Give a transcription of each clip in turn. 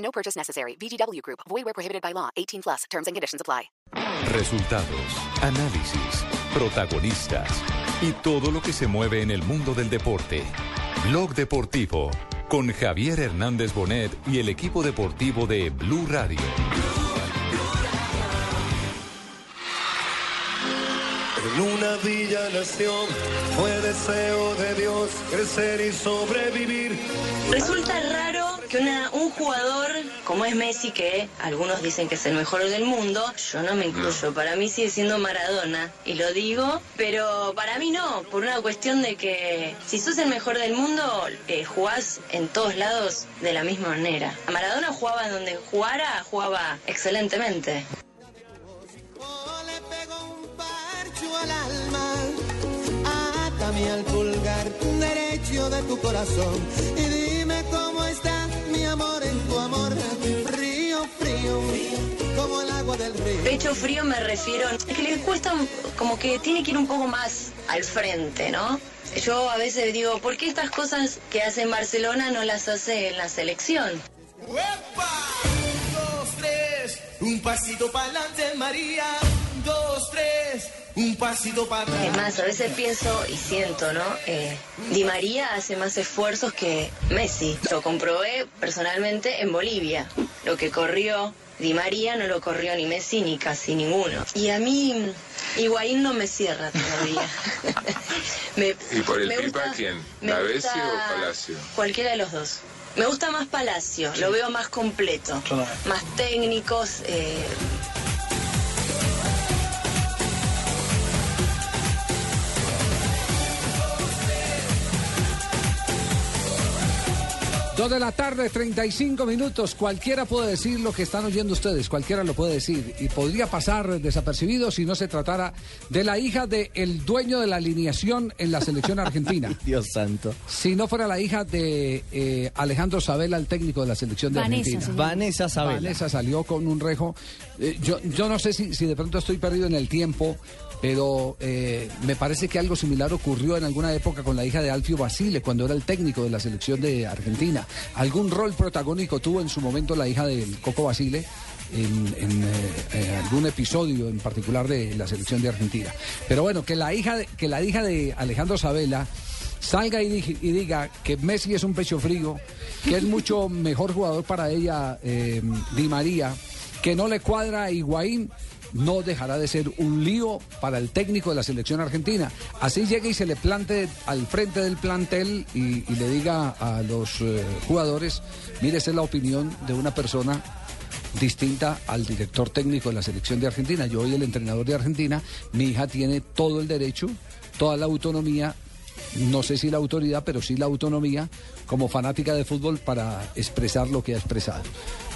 No purchase necessary. VGW Group. Void where prohibited by law. 18 plus. Terms and conditions apply. Resultados, análisis, protagonistas y todo lo que se mueve en el mundo del deporte. Blog Deportivo con Javier Hernández Bonet y el equipo deportivo de Blue Radio. En una villa nación fue deseo de Dios crecer y sobrevivir. Resulta raro que una- un jugador como es Messi, que algunos dicen que es el mejor del mundo, yo no me incluyo, para mí sigue siendo Maradona, y lo digo, pero para mí no, por una cuestión de que si sos el mejor del mundo, eh, jugás en todos lados de la misma manera. Maradona jugaba en donde jugara, jugaba excelentemente. le pego un parcho al alma, atame al pulgar derecho de tu corazón y dime cómo está mi amor en tu amor, frío, frío, como el agua del río. Pecho frío me refiero, es que le cuesta como que tiene que ir un poco más al frente, ¿no? Yo a veces digo, ¿por qué estas cosas que hace en Barcelona no las hace en la selección? ¡Uepa! Dos, tres, un pasito para adelante, María. Dos, tres, un pasito para atrás. Es más, a veces pienso y siento, ¿no? Eh, Di María hace más esfuerzos que Messi. Lo comprobé personalmente en Bolivia. Lo que corrió Di María no lo corrió ni Messi ni casi ninguno. Y a mí Higuaín no me cierra todavía. Me- ¿Y por el me Pipa gusta- quién? me ¿Lavesi gusta o Palacio? Cualquiera de los dos. Me gusta más Palacio, lo veo más completo, más técnicos. eh, Dos de la tarde, 35 minutos. Cualquiera puede decir lo que están oyendo ustedes, cualquiera lo puede decir. Y podría pasar desapercibido si no se tratara de la hija del dueño de la alineación en la selección argentina. Dios santo. Si no fuera la hija de eh, Alejandro Sabela, el técnico de la selección de Vanessa, Argentina. señor. Vanessa Sabela. Vanessa salió con un rejo. Eh, yo, yo no sé si, si de pronto estoy perdido en el tiempo, pero eh, me parece que algo similar ocurrió en alguna época con la hija de Alfio Basile, cuando era el técnico de la selección de Argentina. Algún rol protagónico tuvo en su momento la hija del Coco Basile. En, eh, eh, algún episodio en particular de la selección de Argentina. Pero bueno, que la hija de, que la hija de Alejandro Sabela salga y diga que Messi es un pecho frío, que es mucho mejor jugador para ella eh, Di María, que no le cuadra a Higuaín, no dejará de ser un lío para el técnico de la selección argentina. Así llegue y se le plante al frente del plantel y, y le diga a los eh, jugadores, mire, esa es la opinión de una persona distinta al director técnico de la selección de Argentina. Yo soy el entrenador de Argentina, mi hija tiene todo el derecho, toda la autonomía, no sé si la autoridad, pero sí la autonomía como fanática de fútbol para expresar lo que ha expresado.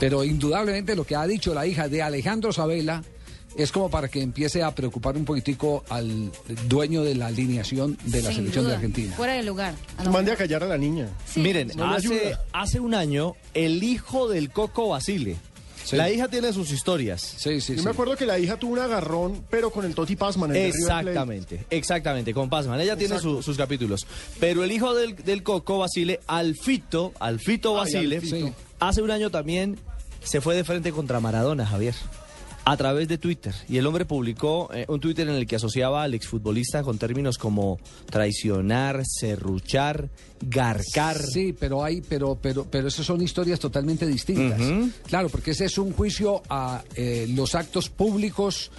Pero indudablemente lo que ha dicho la hija de Alejandro Sabela es como para que empiece a preocupar un poquitico al dueño de la alineación de la Sin selección de. Argentina. Fuera de lugar. Mande a callar a la niña. Sí. Miren, No hace, hace un año, el hijo del Coco Basile. La hija tiene sus historias. Sí, sí, Yo me acuerdo que la hija tuvo un agarrón, pero con el Toti Pazman. el. Exactamente, exactamente, con Pazman. Ella tiene su- sus capítulos. Pero el hijo del, del Coco Basile, Alfito, Alfito Ay, Basile, Alfito. hace un año también se fue de frente contra Maradona, Javier. A través de Twitter. Y el hombre publicó eh, un Twitter en el que asociaba al exfutbolista con términos como traicionar, serruchar, garcar. Sí, pero hay, pero, pero, pero esas son historias totalmente distintas. Claro, porque ese es un juicio a eh, los actos públicos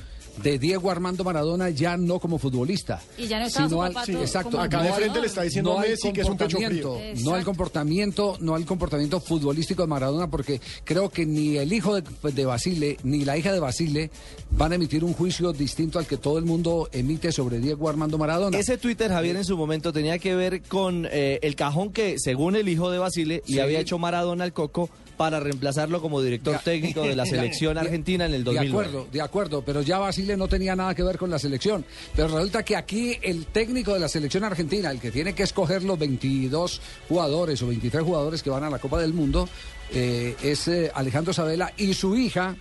de Diego Armando Maradona ya no como futbolista. Y ya no estaba sino su al- papá sí, todo exacto, Acá de frente le está diciendo no a al Messi que es un pecho frío. comportamiento, no al comportamiento, no al comportamiento futbolístico de Maradona, porque creo que ni el hijo de, de Basile ni la hija de Basile van a emitir un juicio distinto al que todo el mundo emite sobre Diego Armando Maradona. Ese Twitter, Javier, en su momento tenía que ver con eh, el cajón que, según el hijo de Basile, Sí. le había hecho Maradona al Coco para reemplazarlo como director técnico de la selección argentina en el 2009. De acuerdo, de acuerdo, pero ya Basile no tenía nada que ver con la selección. Pero resulta que aquí el técnico de la selección argentina, el que tiene que escoger los 22 jugadores o 23 jugadores que van a la Copa del Mundo, eh, es eh, Alejandro Sabela y su hija,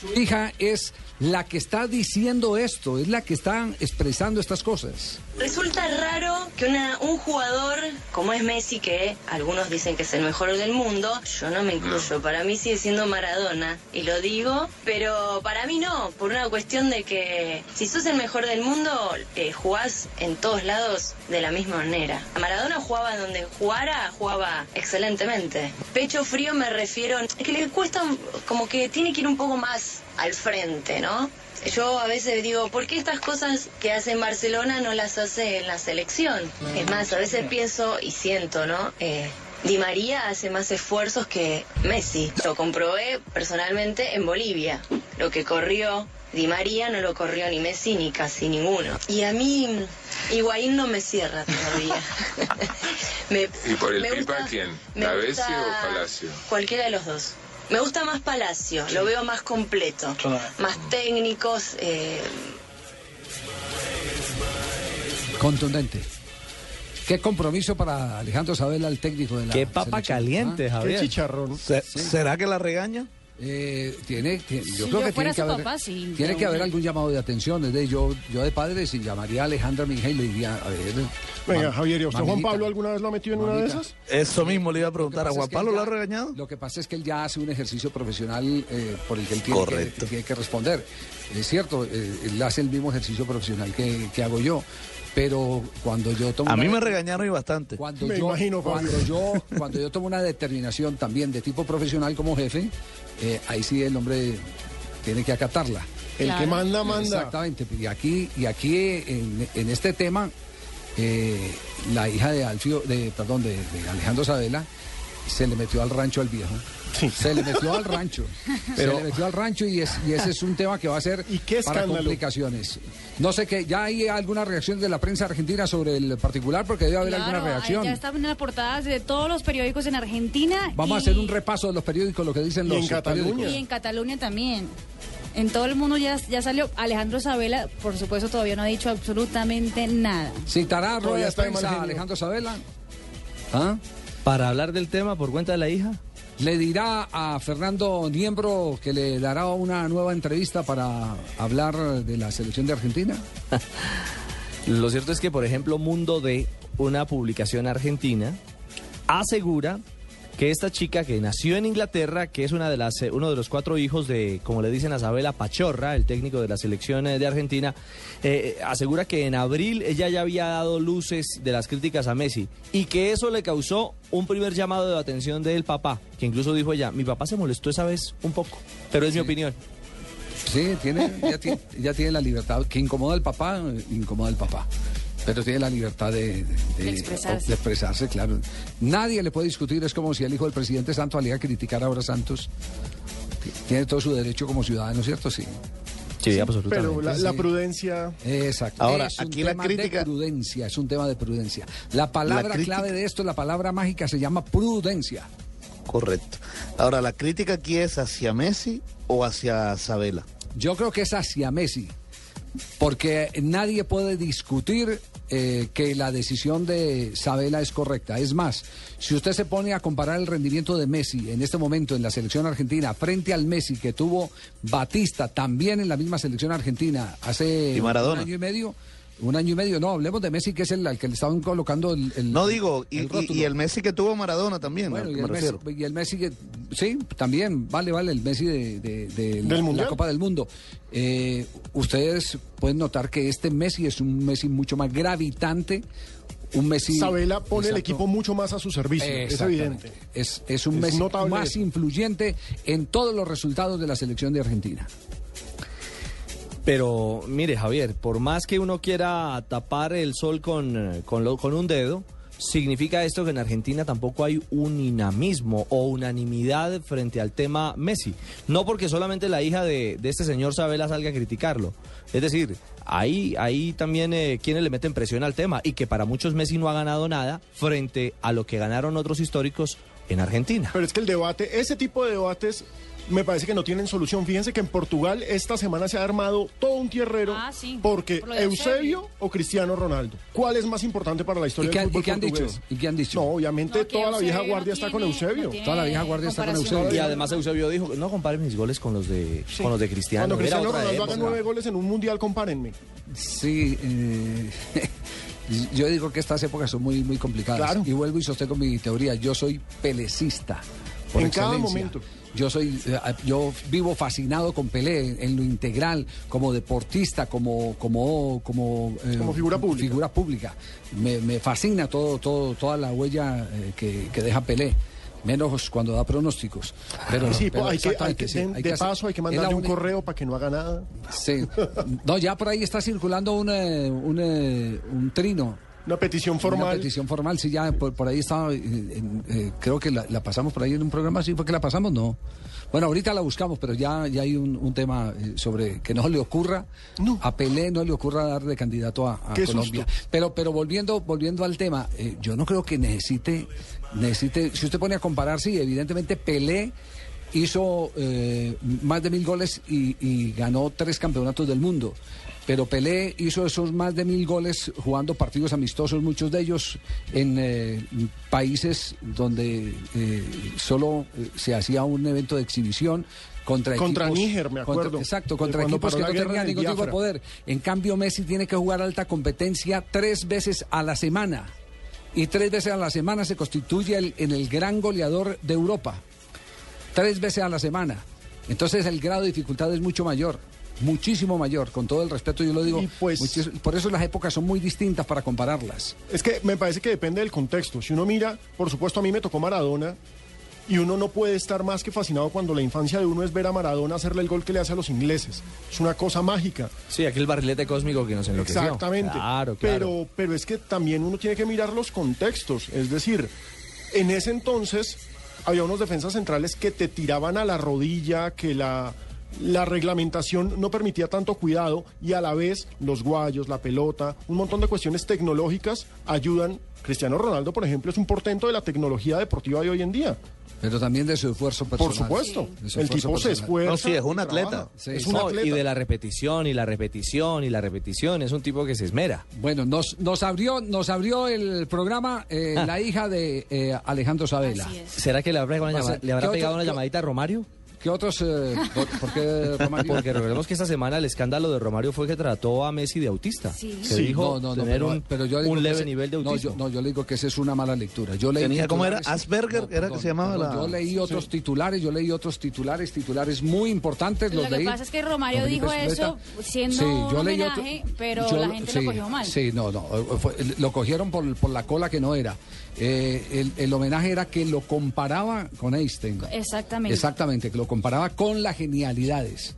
su hija es la que está diciendo esto, es la que está expresando estas cosas. Resulta raro que una, un jugador como es Messi, que algunos dicen que es el mejor del mundo, yo no me incluyo, para mí sigue siendo Maradona, y lo digo, pero para mí no, por una cuestión de que si sos el mejor del mundo, eh, jugás en todos lados de la misma manera. Maradona jugaba donde jugara, jugaba excelentemente. Pecho frío me refiero, que le cuesta como que tiene que ir un poco más al frente, ¿no? Yo a veces digo, ¿por qué estas cosas que hace en Barcelona no las hace en la selección? Es más, a veces pienso y siento, ¿no? Eh, Di María hace más esfuerzos que Messi. Lo comprobé personalmente en Bolivia. Lo que corrió Di María no lo corrió ni Messi ni casi ninguno. Y a mí Higuaín no me cierra todavía. me, ¿Y por el me Pipa gusta- quién? me ¿Lavesi gusta o Palacio? Cualquiera de los dos. Me gusta más Palacio, lo veo más completo, más técnicos. eh, Contundente. Qué compromiso para Alejandro Sabela, el técnico de la Qué papa selección. caliente, ¿Ah? Javier. Qué chicharrón. Se- ¿Será que la regaña? Eh, tiene, tiene- yo Si creo yo que fuera tiene que haber, papá, sí, tiene que haber algún llamado de atención. Es de yo, yo de padre, si llamaría a Alejandra Minja y le diría, a ver. Venga, mam- Javier, ¿y a usted Juan Pablo alguna vez lo ha metido en una de esas? Eso mismo le iba a preguntar. ¿A Juan Pablo lo ha regañado? Lo que pasa es que él ya hace un ejercicio profesional eh, por el que él tiene que, Correcto. tiene que responder. Es cierto, eh, él hace el mismo ejercicio profesional que, que hago yo. Pero cuando yo tomo. A mí me regañaron y bastante. Cuando Me yo, imagino, Fabio. cuando yo cuando yo tomo una determinación también de tipo profesional como jefe, eh, ahí sí el hombre tiene que acatarla. El que manda, manda. Exactamente. Y aquí, y aquí en, en este tema, eh, la hija de Alfio, de, perdón, de, de Alejandro Sabela, se le metió al rancho al viejo. Se le metió al rancho. Pero- se le metió al rancho y, es, y ese es un tema que va a ser ¿Y qué para complicaciones. No sé qué, ya hay alguna reacción de la prensa argentina sobre el particular, porque debe haber Claro, alguna reacción. Ya están en las portadas de todos los periódicos en Argentina. Vamos a y- hacer un repaso de los periódicos, lo que dicen Y los en Cataluña. periódicos. Y en Cataluña también. En todo el mundo ya, ya salió. Alejandro Sabela, por supuesto, todavía no ha dicho absolutamente nada. ¿Citará rueda de prensa. Alejandro Sabela? ¿Ah? Para hablar del tema por cuenta de la hija. ¿Le dirá a Fernando Niembro que le dará una nueva entrevista para hablar de la selección de Argentina? Lo cierto es que, por ejemplo, Mundo D, una publicación argentina, asegura que esta chica que nació en Inglaterra, que es una de las, eh, uno de los cuatro hijos de, como le dicen a Isabela Pachorra, el técnico de la selección eh, de Argentina, eh, asegura que en abril ella ya había dado luces de las críticas a Messi y que eso le causó un primer llamado de atención del papá, que incluso dijo ella, mi papá se molestó esa vez un poco, pero es mi opinión. Sí, tiene, ya, tiene, ya tiene la libertad. Que incomoda al papá, incomoda al papá. Pero tiene la libertad de, de- De expresarse. de expresarse, claro. Nadie le puede discutir. Es como si el hijo del presidente Santos saliera a criticar ahora a Santos. Tiene todo su derecho como ciudadano, ¿cierto? Sí. Sí, absolutamente. Pero la, la Sí. prudencia. Exacto. Ahora, es un aquí la tema crítica- de prudencia, es un tema de prudencia. La palabra La clave de esto, la palabra mágica se llama prudencia. Correcto. Ahora, ¿la crítica aquí es hacia Messi o hacia Sabela? Yo creo que es hacia Messi, porque nadie puede discutir eh, que la decisión de Sabela es correcta. Es más, si usted se pone a comparar el rendimiento de Messi en este momento en la selección argentina frente al Messi que tuvo Batista también en la misma selección argentina hace Y un año y medio. Un año y medio, no, hablemos de Messi, que es el al que le estaban colocando el. el- No digo, y, el y- rótulo. y el Messi que tuvo Maradona también, Bueno, y el, me Messi, refiero. y el Messi que, sí, también, vale, vale, el Messi de, de- de la, ¿Del Mundial? la Copa del Mundo. Eh, ustedes pueden notar que este Messi es un Messi mucho más gravitante, un Messi... Sabela pone el equipo mucho más a su servicio. Es evidente. Es, es un Es Messi notable más influyente en todos los resultados de la selección de Argentina. Pero mire, Javier, por más que uno quiera tapar el sol con, con, lo- con un dedo, significa esto que en Argentina tampoco hay un dinamismo o unanimidad frente al tema Messi. No porque solamente la hija de, de este señor Sabela salga a criticarlo. Es decir, ahí, ahí también eh, quienes le meten presión al tema y que para muchos Messi no ha ganado nada frente a lo que ganaron otros históricos en Argentina. Pero es que el debate, ese tipo de debates me parece que no tienen solución. Fíjense que en Portugal esta semana se ha armado todo un tierrero Ah, sí, porque por Eusebio, o Cristiano Ronaldo. ¿Cuál es más importante para la ¿Y historia del han- fútbol y qué han dicho? portugués? ¿Y qué han dicho? No, obviamente No, toda la vieja guardia no está con Eusebio. Toda la vieja guardia está con. Eusebio. Y además Eusebio dijo, no comparen mis goles con los de, con los de Cristiano. Cuando Cristiano Ronaldo haga nueve goles en un mundial, compárenme. Sí, eh, yo digo que estas épocas son muy, muy complicadas. Claro. Y vuelvo y sostengo mi teoría. Yo soy pelecista. Por En cada excelencia. momento. Yo soy, eh, yo vivo fascinado con Pelé en, lo integral, como deportista, como, como, como, eh, Como figura pública. figura pública. Me, me fascina todo, todo, toda la huella eh, que, que deja Pelé. Menos cuando da pronósticos. Pero, sí, pero hay que, hay exactamente, que- sí, de, hay de que hacer- paso hay que mandarle un correo para que no haga nada. Sí. No, ya por ahí está circulando un, un, un trino. Una petición Una formal. petición formal, sí, ya por, por ahí estaba. eh, eh, creo que la, la pasamos por ahí en un programa, sí, fue que la pasamos, no. Bueno, ahorita la buscamos, pero ya, ya hay un, un tema eh, sobre que no le ocurra, a Pelé no le ocurra dar de candidato a, a Colombia. susto. Pero, pero volviendo, volviendo al tema, eh, yo no creo que necesite, necesite, si usted pone a comparar, sí, evidentemente Pelé hizo eh, más de mil goles y, y ganó tres campeonatos del mundo. Pero Pelé hizo esos más de mil goles jugando partidos amistosos, muchos de ellos en eh, países donde eh, solo eh, se hacía un evento de exhibición contra Contra equipos- Níger, me contra- acuerdo. exacto, De contra equipos que no tenían ningún tipo de poder. En cambio, Messi tiene que jugar alta competencia tres veces a la semana. Y tres veces a la semana se constituye el- en el gran goleador de Europa. Tres veces a la semana. Entonces el grado de dificultad es mucho mayor. Muchísimo mayor, con todo el respeto yo lo digo. pues muchis- por eso las épocas son muy distintas para compararlas. Es que me parece que depende del contexto. Si uno mira, por supuesto a mí me tocó Maradona y uno no puede estar más que fascinado cuando la infancia de uno es ver a Maradona hacerle el gol que le hace a los ingleses. Es una cosa mágica. Sí, aquel barrilete cósmico que nos enloqueció. Exactamente. Claro, claro. Pero, pero es que también uno tiene que mirar los contextos. Es decir, en ese entonces había unos defensas centrales que te tiraban a la rodilla, que la, la reglamentación no permitía tanto cuidado y a la vez los guayos, la pelota, un montón de cuestiones tecnológicas ayudan. Cristiano Ronaldo, por ejemplo, es un portento de la tecnología deportiva de hoy en día. Pero también de su esfuerzo personal. Por supuesto. Su El tipo se esfuerza. No, sí, es un atleta. Sí, es un No, atleta. y de la repetición, y la repetición, y la repetición. Es un tipo que se esmera. Bueno, nos, nos abrió, nos abrió el programa eh, Ah. la hija de eh, Alejandro Sabela. ¿Será que le habrá, pegado una Va a llama- ser- le habrá ¿qué otro- pegado una qué- llamadita a Romario? ¿Qué otros? eh, por, por qué Romario? Porque recordemos que esta semana el escándalo de Romario fue que trató a Messi de autista. Sí. Se Sí, dijo no, no, no, tener pero, un, pero yo digo un que leve ese- nivel de no, autismo. yo, no, yo le digo que esa es una mala lectura. Yo leí Tenía, ¿cómo era? Asperger, era que se llamaba la- Yo leí otros titulares, yo leí otros titulares, titulares muy importantes. Lo Los que leí. pasa es que Romario dijo eso siendo un yo leí otro- homenaje, pero yo- la gente sí, lo cogió mal. Sí, no, no. fue- lo cogieron por, por la cola que no era. Eh, el, el homenaje era que lo comparaba con Einstein. Exactamente. Exactamente, que lo comparaba con las genialidades.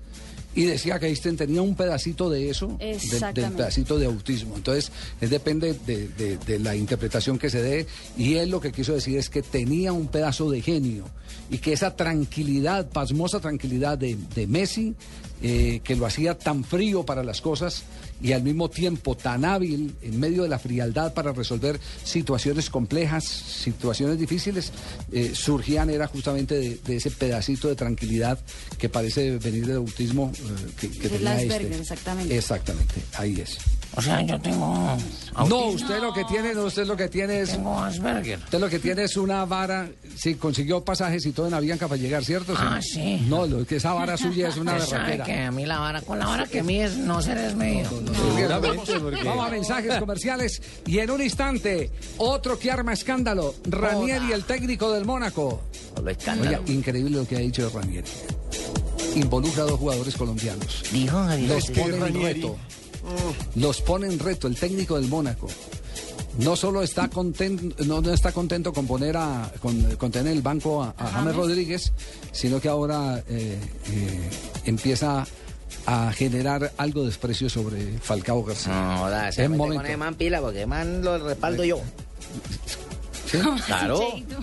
Y decía que Einstein tenía un pedacito de eso, del- del, pedacito de autismo. Entonces, es depende de, de- de la interpretación que se dé. Y él lo que quiso decir es que tenía un pedazo de genio. Y que esa tranquilidad, pasmosa tranquilidad de, de Messi, eh, que lo hacía tan frío para las cosas y al mismo tiempo tan hábil en medio de la frialdad para resolver situaciones complejas, situaciones difíciles, eh, surgían era justamente de, de ese pedacito de tranquilidad que parece venir del autismo eh, que, que tenía este. exactamente. Exactamente, ahí es. O sea, yo tengo. No, autismo. usted lo que tiene, no, usted lo que tiene es, Tengo Asperger. usted lo que tiene es una vara, sí, consiguió pasajes y todo en Avianca para llegar, ¿cierto? Ah, sí. No, lo que esa vara suya es una berraquera. que a mí la vara, con la vara que mides no se desmedido. Vamos, vamos a mensajes comerciales y en un instante, otro que arma escándalo, Ranieri, el técnico del Mónaco. Oiga, increíble lo que ha dicho Ranieri. Involucra a dos jugadores colombianos. Dijo Javier. Los que pone en Ranieri- reto. Los pone en reto el técnico del Mónaco. No solo está contento, no, no está contento con poner a con, con tener el banco a, a James Rodríguez, sino que ahora eh, eh, empieza a generar algo de desprecio sobre Falcao García. No, joda, se En mete momento. con el man pila porque el man lo respaldo yo. ¿Sí? Claro,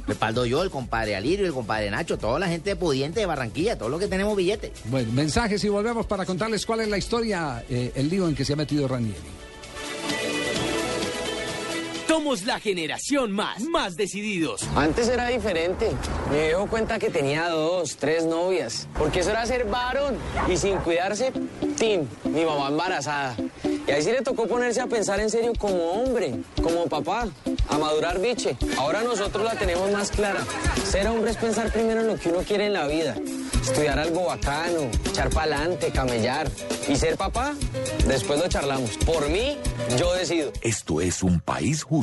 respaldo yo, el compadre Alirio, el compadre Nacho, toda la gente pudiente de Barranquilla, todos los que tenemos billetes. Bueno, mensajes y volvemos para contarles cuál es la historia, eh, el lío en que se ha metido Ranieri. Somos la generación más, más decididos. Antes era diferente. Mi viejo cuenta que tenía dos, tres novias. Porque eso era ser varón. Y sin cuidarse, tin, mi mamá embarazada. Y ahí sí le tocó ponerse a pensar en serio como hombre, como papá, a madurar biche. Ahora nosotros la tenemos más clara. Ser hombre es pensar primero en lo que uno quiere en la vida. Estudiar algo bacano, echar pa'lante, camellar. Y ser papá, después lo charlamos. Por mí, yo decido. Esto es un país justo.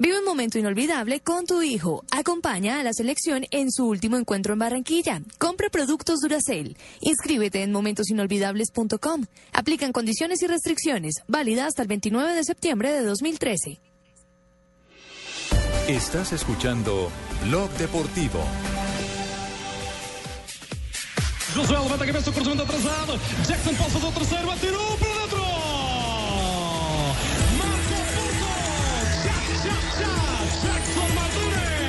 Vive un momento inolvidable con tu hijo. Acompaña a la selección en su último encuentro en Barranquilla. Compra productos Duracell. Inscríbete en momentosinolvidables.com. Aplican condiciones y restricciones. Válida hasta el 29 de septiembre de 2013. Estás escuchando Blog Deportivo. Josué levanta a cabeça, o cruzamento atrasado. Jackson passa do terceiro, atirou para dentro. Jackson Martínez.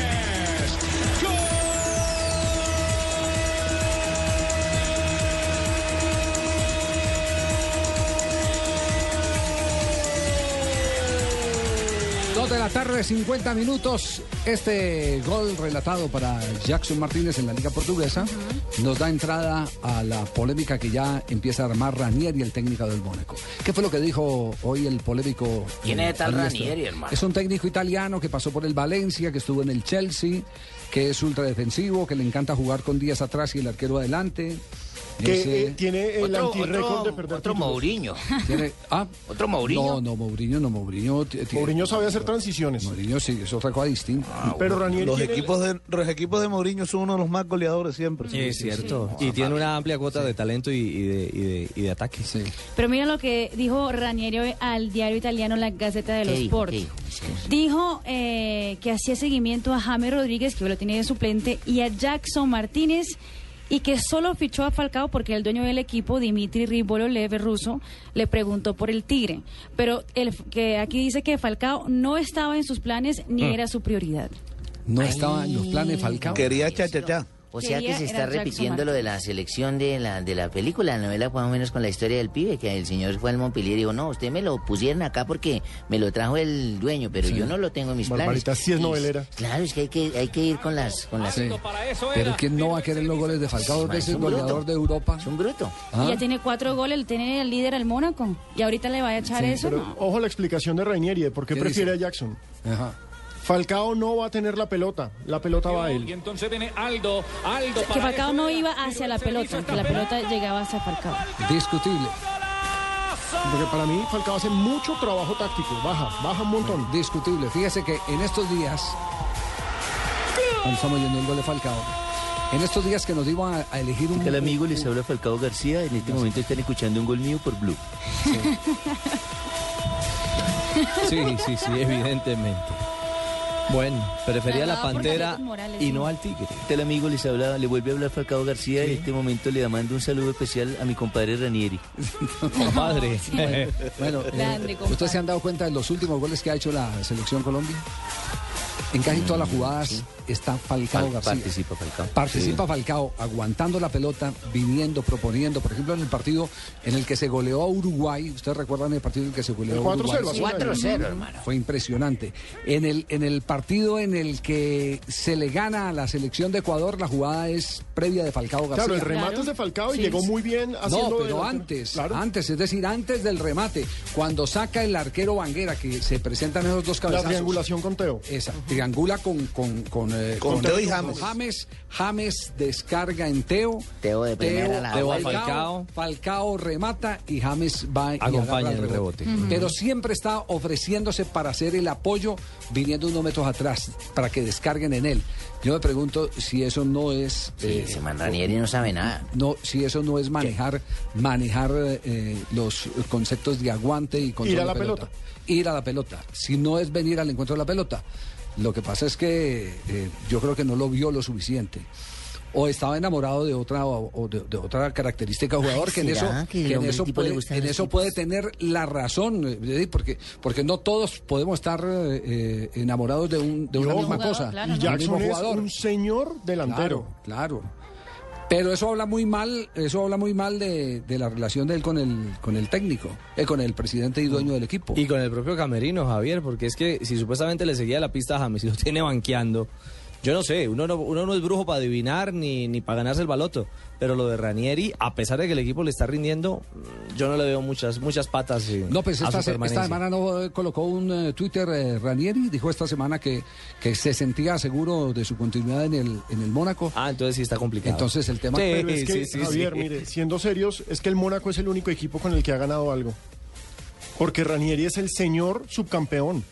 La tarde, 50 minutos. Este gol relatado para Jackson Martínez en la Liga Portuguesa nos da entrada a la polémica que ya empieza a armar Ranieri, el técnico del Mónaco. ¿Qué fue lo que dijo hoy el polémico? ¿Quién eh, es tal? Ranieri, hermano? Es un técnico italiano que pasó por el Valencia, que estuvo en el Chelsea, que es ultradefensivo, que le encanta jugar con días atrás y el arquero adelante. Que Ese- eh, tiene el otro- de perder otro títulos. Mourinho. Tiene- ah, ¿Otro Mourinho? No, no, Mourinho, no, Mourinho. t- Mourinho sabe hacer transiciones. Mourinho sí, es otra cosa distinta. Pero Ranieri Los tiene- equipos, de, los equipos de Mourinho son uno de los más goleadores siempre. es cierto. Y tiene una amplia cuota de talento y, y de, y, de, y de ataque. Pero mira lo que dijo Ranieri hoy al diario italiano La Gazzetta dello ¿Qué dijo? Sport. ¿Qué dijo? Dijo eh, que hacía seguimiento a James Rodríguez, que lo tiene de suplente, y a Jackson Martínez, y que solo fichó a Falcao porque el dueño del equipo, Dimitri Ribololev, ruso, le preguntó por el Tigre. Pero el, que aquí dice que Falcao no estaba en sus planes ni Mm. era su prioridad. No estaba en los planes de Falcao. Quería cha-cha-cha. O sea que se está repitiendo lo de la selección de la, de la película, la novela más o menos con la historia del pibe, que el señor fue al Montpellier y dijo, no, usted me lo pusieron acá porque me lo trajo el dueño, pero Sí. yo no lo tengo en mis Barbarita, planes. sí es Y- novelera. Claro, es que hay que, hay que ir con las... Con las Sí. Pero ¿quién no va a querer los goles de Falcao? Dos veces goleador de Europa. Es un bruto. Ah. Y ya tiene cuatro goles, tiene el líder al Mónaco. Y ahorita le va a echar eso. Pero no. ojo a la explicación de Rainieri de por qué ¿Qué prefiere dice? a Jackson. Ajá. Falcao no va a tener la pelota, la pelota va a Y él. entonces viene Aldo. Aldo Que Falcao no iba hacia la pelota, que la pelota llegaba hacia Falcao. Discutible. Porque para mí Falcao hace mucho trabajo táctico, baja, baja un montón. Discutible. Fíjese que en estos días, cuando estamos yendo el gol de Falcao, en estos días que nos iban a, a elegir un... Hola amigo, les habla Falcao García. En este momento están escuchando un gol mío por Blue. Sí, sí, sí, evidentemente. Bueno, prefería la pantera Morales, y sí. no al tigre. ¿Qué tal amigo? Les habla, le vuelve a hablar Falcao García. En este momento le mando un saludo especial a mi compadre Ranieri. Compadre. Bueno, eh, Grande, compadre. ¿ustedes se han dado cuenta de los últimos goles que ha hecho la selección Colombia? En casi todas las jugadas está Falcao Fal- García. participa Falcao. Participa Falcao aguantando la pelota, viniendo, proponiendo. Por ejemplo, en el partido en el que se goleó a Uruguay, ustedes recuerdan el partido en el que se goleó El a 4-0 Uruguay. hace un año. 4-0, hermano. Fue impresionante. En el, en el partido en el que se le gana a la selección de Ecuador, la jugada es previa de Falcao García. Claro, el remate es de Falcao y Sí. llegó muy bien haciendo No, pero antes, Claro. antes, es decir, antes del remate, cuando saca el arquero Vanguera, que se presentan esos dos La cabezazos. triangulación con Teo. Esa, triangula con, con, con eh, Con Teo y James. James. James descarga en Teo. Teo de primera la- Teo a Falcao, Falcao. Falcao remata y James va y Acompaña el rebote. Pero siempre está ofreciéndose para hacer el apoyo viniendo unos metros atrás para que descarguen en él. Yo me pregunto si eso no es eh, ese man Ranieri no sabe nada. no, si eso no es manejar, manejar eh, los conceptos de aguante y control Ir a la pelota. Ir a la pelota. Si no es venir al encuentro de la pelota. Lo que pasa es que eh, yo creo que no lo vio lo suficiente. O estaba enamorado de otra o, o de, de otra característica jugador Ay, que en eso, ¿será que en eso, puede, en eso tener la razón, eh, porque, porque no todos podemos estar eh, enamorados de, un, de una Y misma cosa. Y del mismo Jackson es un señor delantero. Claro, claro. Pero eso habla muy mal, eso habla muy mal de, de la relación de él con el, con el técnico, eh, con el presidente y dueño del equipo. Y con el propio Camerino, Javier, porque es que si supuestamente le seguía la pista a James y lo tiene banqueando, yo no sé, uno no, uno no es brujo para adivinar ni, ni para ganarse el baloto, pero lo de Ranieri, a pesar de que el equipo le está rindiendo, mm, yo no le veo muchas muchas patas eh, No, pues a esta, se- esta semana no eh, colocó un eh, Twitter eh, Ranieri, dijo esta semana que, que se sentía seguro de su continuidad en el, en el Mónaco. Ah, entonces sí está complicado. Entonces el tema... Pero es que, Javier, mire, siendo serios, es que el Mónaco es el único equipo con el que ha ganado algo. Porque Ranieri es el señor subcampeón.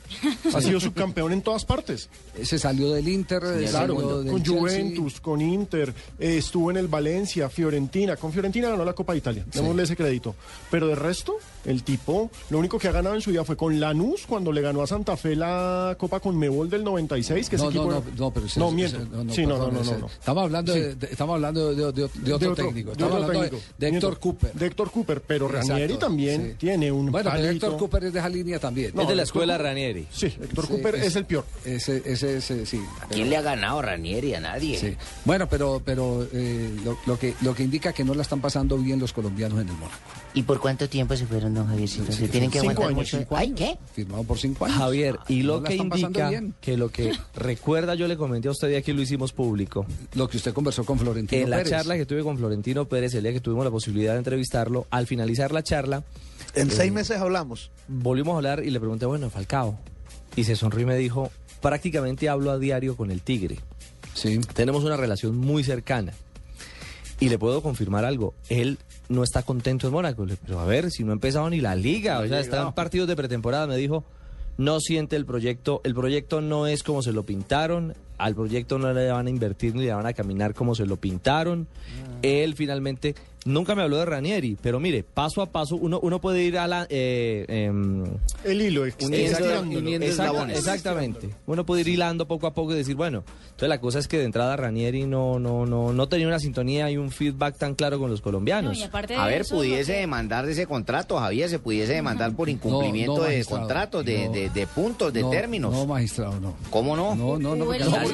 Ha sido subcampeón en todas partes. Se salió del Inter, eh, Claro, salió del con Chelsea. Juventus, con Inter, eh, estuvo en el Valencia, Fiorentina. Con Fiorentina ganó la Copa de Italia, démosle ese crédito. Pero de resto, el tipo, lo único que ha ganado en su vida fue con Lanús cuando le ganó a Santa Fe la Copa con Mebol del 96, que ese No, equipo no, era- no, no, pero ese- No, ese- miento. no, sí, no, no, perdón, no, no, no. Estamos hablando, Sí. de, de- estamos hablando de, de- de- de otro, técnico. de Estamos otro hablando de- técnico. de, Héctor Miento. Cooper. De Héctor Cooper, pero Exacto, Ranieri también sí. tiene un Bueno, pero. Héctor Cooper es de esa línea también. No, es de la escuela Cooper- Ranieri. Sí, Héctor Sí, Cooper es, el peor. Ese, ese, ese, sí. ¿A quién le ha ganado Ranieri? A nadie. Sí. Bueno, pero, pero eh, lo, lo que, lo que indica que no la están pasando bien los colombianos en el Mónaco. ¿Y por cuánto tiempo se fueron, don Javiercito? ¿Se tienen que aguantar años, mucho? ¿Ay, años. qué? Firmado por cinco años. Javier, y lo No la que indica que lo que recuerda, yo le comenté a usted y aquí lo hicimos público. Lo que usted conversó con Florentino En la Pérez. charla que tuve con Florentino Pérez, el día que tuvimos la posibilidad de entrevistarlo, al finalizar la charla. En eh, seis meses hablamos. Volvimos a hablar y le pregunté, bueno, Falcao. Y se sonrió y me dijo, prácticamente hablo a diario con el Tigre. Sí. Tenemos una relación muy cercana. Y le puedo confirmar algo, él no está contento en Mónaco. Pero a ver, si no ha empezado ni la liga, No o sea, está llegado. en partidos de pretemporada, me dijo, no siente el proyecto, el proyecto no es como se lo pintaron, al proyecto no le van a invertir ni le van a caminar como se lo pintaron. Él finalmente, nunca me habló de Ranieri, pero mire, paso a paso, uno, uno puede ir a la... eh, em, El hilo, Uniendo- Exactamente. Uno puede ir hilando poco a poco y decir, bueno, entonces la cosa es que de entrada Ranieri no, no, no, no tenía una sintonía y un feedback tan claro con los colombianos. No, y A ver, eso, pudiese demandar de ese contrato, Javier, se pudiese demandar por incumplimiento no, de contratos, de, no. de- de puntos, de No, términos. No, magistrado, no. ¿Cómo no? No, no, no.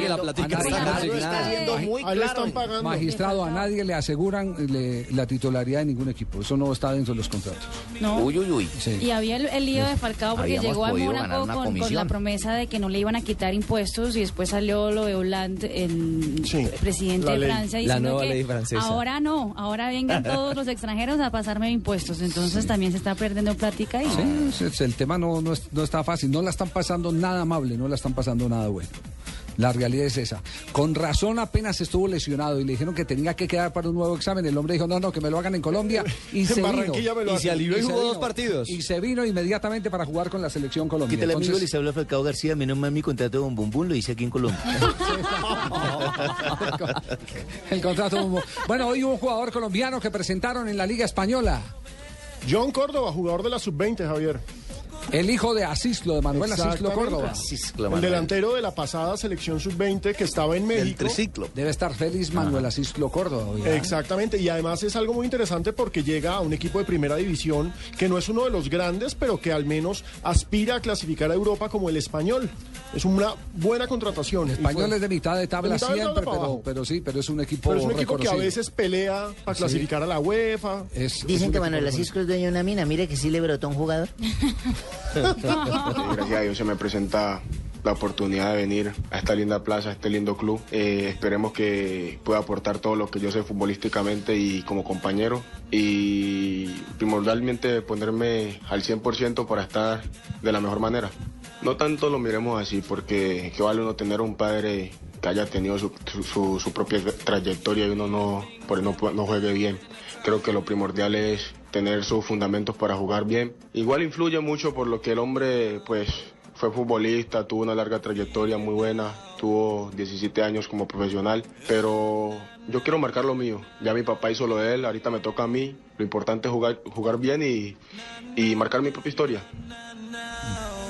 La plática a nadie- está. Magistrado, a nadie le aseguran le- la titularidad de ningún equipo. Eso no está dentro de los contratos. No. Uy, uy, uy. Sí. Y había el, el lío de Falcao porque Habíamos llegó a Mónaco con, la promesa de que no le iban a quitar impuestos y después salió lo de Hollande, el Sí, presidente la de. Francia, La diciendo nueva que ley francesa. ahora no, ahora vengan todos los extranjeros a pasarme impuestos. Entonces también se está perdiendo plática ahí. Sí, es- es- el tema no, no, es- no está fácil. No la están pasando nada amable, no la están pasando nada bueno. La realidad es esa. Con razón apenas estuvo lesionado y le dijeron que tenía que quedar para un nuevo examen. El hombre dijo, no, no, que me lo hagan en Colombia. Y En se vino. Barranquilla me lo Y se alivió y se jugó vino. dos partidos. Y se vino inmediatamente para jugar con la selección Colombia. ¿Qué tal, amigo? Entonces- Les habla Falcao García. Menos mal mi contrato con Bumbum lo hice aquí en Colombia. El contrato. Bueno, hoy hubo un jugador colombiano que presentaron en la Liga Española. John Córdoba, jugador de la sub-20, Javier. El hijo de Asislo, de Manuel Asislo. Córdoba. El delantero de la pasada selección sub-20 que estaba en México. triciclo. Debe estar feliz Manuel Asislo Córdoba. Exactamente, y además es algo muy interesante porque llega a un equipo de primera división que no es uno de los grandes, pero que al menos aspira a clasificar a Europa como el español. Es una buena contratación. Español fue- es de mitad de tabla de siempre, pero, sí, pero es un equipo Pero es un equipo que a veces pelea para Sí. clasificar a la UEFA. Es- Dicen que Manuel. Asisco es dueño de una mina. Mire que sí le brotó un jugador. Gracias a Dios se me presenta la oportunidad de venir a esta linda plaza, a este lindo club. Eh, esperemos que pueda aportar todo lo que yo sé futbolísticamente y como compañero. Y primordialmente ponerme al 100% para estar de la mejor manera. No tanto lo miremos así, porque que vale uno tener un padre que haya tenido su, su- su- propia trayectoria y uno no, por no juegue bien. Creo que lo primordial es tener sus fundamentos para jugar bien. Igual influye mucho por lo que el hombre, pues, fue futbolista, tuvo una larga trayectoria muy buena, tuvo 17 años como profesional, pero yo quiero marcar lo mío. Ya mi papá hizo lo de él, ahorita me toca a mí. Lo importante es jugar, jugar bien y, y marcar mi propia historia.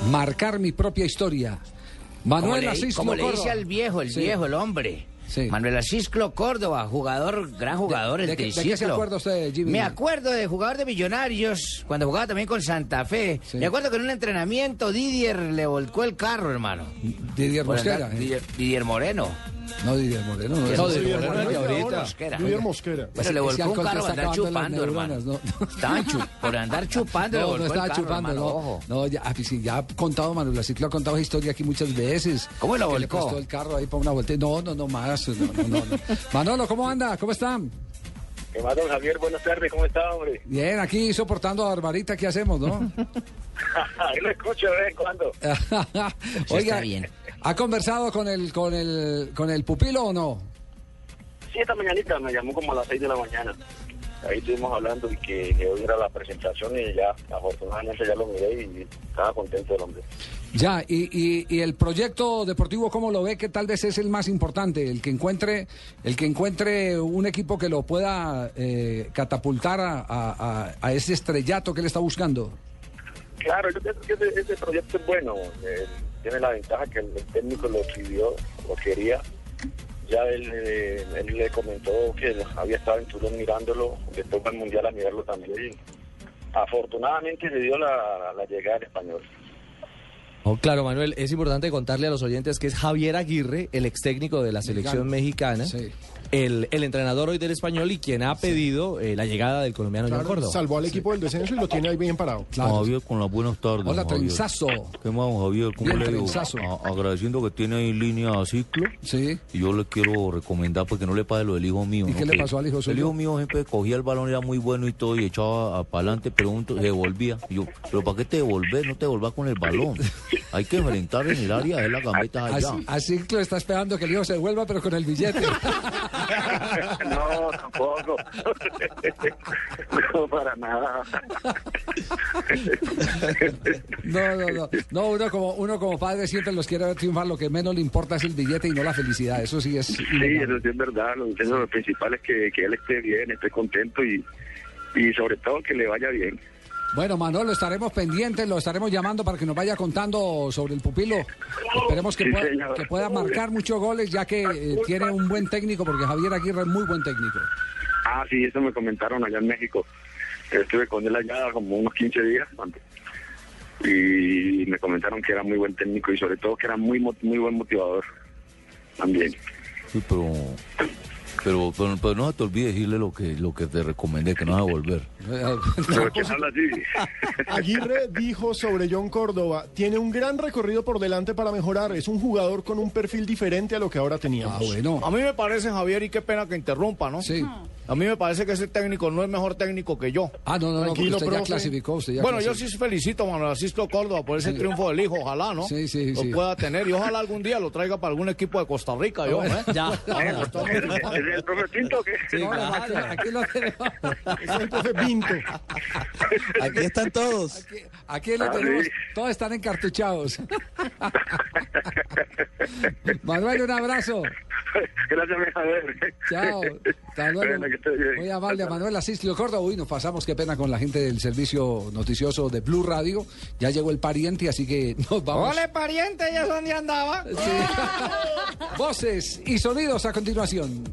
Marcar mi propia historia. Manuel Asís como le dice Córdoba. al viejo, el Sí. viejo, el hombre. Sí. Manuel Asisclo Córdoba, jugador, gran jugador, el ¿De de qué se acuerda usted, Jimmy? Me acuerdo de jugador de Millonarios, cuando jugaba también con Santa Fe. Me acuerdo que en un entrenamiento Didier le volcó el carro, hermano. Didier Mosquera. andar- ¿eh? Didier, Didier Moreno. No, Didier Moreno. No, No, Didier Moreno de ahorita. Mosquera. Didier Mosquera. Pero le Ese volcó un carro andar chupando, hermano. no. Estaban chu- por andar chupando le No, no estaba carro, chupando, hermano, no. ojo. No, ya, ah, pues sí, ya ha contado Manuel Ciclo ha contado historia aquí muchas veces. ¿Cómo lo le volcó? prestó el carro ahí para una vuelta. No, no, no más. No, no, no, no. Manolo, ¿cómo anda? ¿Cómo están? ¿Qué más, don Javier? Buenas tardes, ¿cómo está, hombre? Bien, aquí soportando a Barbarita, ¿qué hacemos, no? Ahí lo escucho de vez en cuando. Oiga, está bien. ¿Ha conversado con el, con el, con el pupilo o no? Sí, esta mañanita me llamó como a las 6 de la mañana. Ahí estuvimos hablando y que, hoy era la presentación y ya, afortunadamente ya lo miré y estaba contento el hombre. Ya, y, y, y el proyecto deportivo, ¿cómo lo ve? Que tal vez es el más importante, el que encuentre, el que encuentre un equipo que lo pueda eh, catapultar a, a- a- a ese estrellato que él está buscando. Claro, yo pienso que ese, ese proyecto es bueno. eh, tiene la ventaja que el, el técnico lo escribió, lo quería. Ya él, eh, él le comentó que había estado en Tulón mirándolo, después va al Mundial a mirarlo también. y afortunadamente se dio la, la llegada al español. Oh, claro, Manuel, es importante contarle a los oyentes que es Javier Aguirre, el ex técnico de la selección mexicana, el, el entrenador hoy del español y quien ha pedido eh, la llegada del colombiano John Claro, Córdoba. salvó al equipo del descenso y lo tiene ahí bien parado. Javier, con las buenas tardes. Hola, trenzazo. ¿Qué más, Javier? ¿Cómo Bien, le digo? A- agradeciendo que tiene ahí línea a ciclo. Sí. Y yo le quiero recomendar porque no le pase lo del hijo mío. ¿Y ¿no? qué le pasó al hijo El suyo? hijo mío siempre cogía el balón, era muy bueno y todo, y echaba para adelante, pero un- se devolvía. Y yo, ¿pero para qué te devolver? No te devolvas con el balón. Hay que enfrentar en el área de la gambeta allá. Así, así lo está esperando que el hijo se vuelva, pero con el billete. No, tampoco. no, para nada. No, no, no. No, uno como, uno como padre siempre los quiere ver triunfar. Lo que menos le importa es el billete y no la felicidad. Eso sí es. Sí, eso sí es verdad. Lo, eso lo principal es que, que él esté bien, esté contento y, y sobre todo que le vaya bien. Bueno, Manolo, estaremos pendientes, lo estaremos llamando para que nos vaya contando sobre el pupilo. Esperemos que, Sí, pueda, señor. que pueda marcar muchos goles, ya que eh, tiene un buen técnico, porque Javier Aguirre es muy buen técnico. Ah, sí, eso me comentaron allá en México. Estuve con él allá como unos 15 días antes. Y me comentaron que era muy buen técnico y sobre todo que era muy mo- muy buen motivador también. Sí, pero, pero, pero, pero no te olvide decirle lo que, lo que te recomendé, que no vas a volver. Pero que habla así. Aguirre dijo sobre John Córdoba, tiene un gran recorrido por delante para mejorar, es un jugador con un perfil diferente a lo que ahora teníamos. A mí me parece, Javier, y qué pena que interrumpa, ¿no? Sí. A mí me parece que ese técnico no es mejor técnico que yo. Ah, no, no, no, usted ya clasificó. Usted ya bueno, yo sí felicito a Manuel Asisto Córdoba por ese Sí. triunfo del hijo, ojalá, ¿no? Sí, sí, lo sí. pueda tener y ojalá algún día lo traiga para algún equipo de Costa Rica, yo, ¿eh? Ya. Ahora, estamos- ¿Es el profe Pinto o qué? Sí, No, claro. aquí, aquí lo tenemos. Es el profe Pinto. Aquí están todos. Aquí, aquí lo Ah, tenemos. Todos están encartuchados. Manuel, un abrazo. Gracias, mi Javier. Chao. Hasta luego. Muy amable a Manuel Asistio Córdoba. Uy, nos pasamos, qué pena con la gente del servicio noticioso de Blue Radio. Ya llegó el pariente, así que nos vamos. ¡Ole, pariente! ¿Ya es donde andaba? Voces y sonidos a continuación.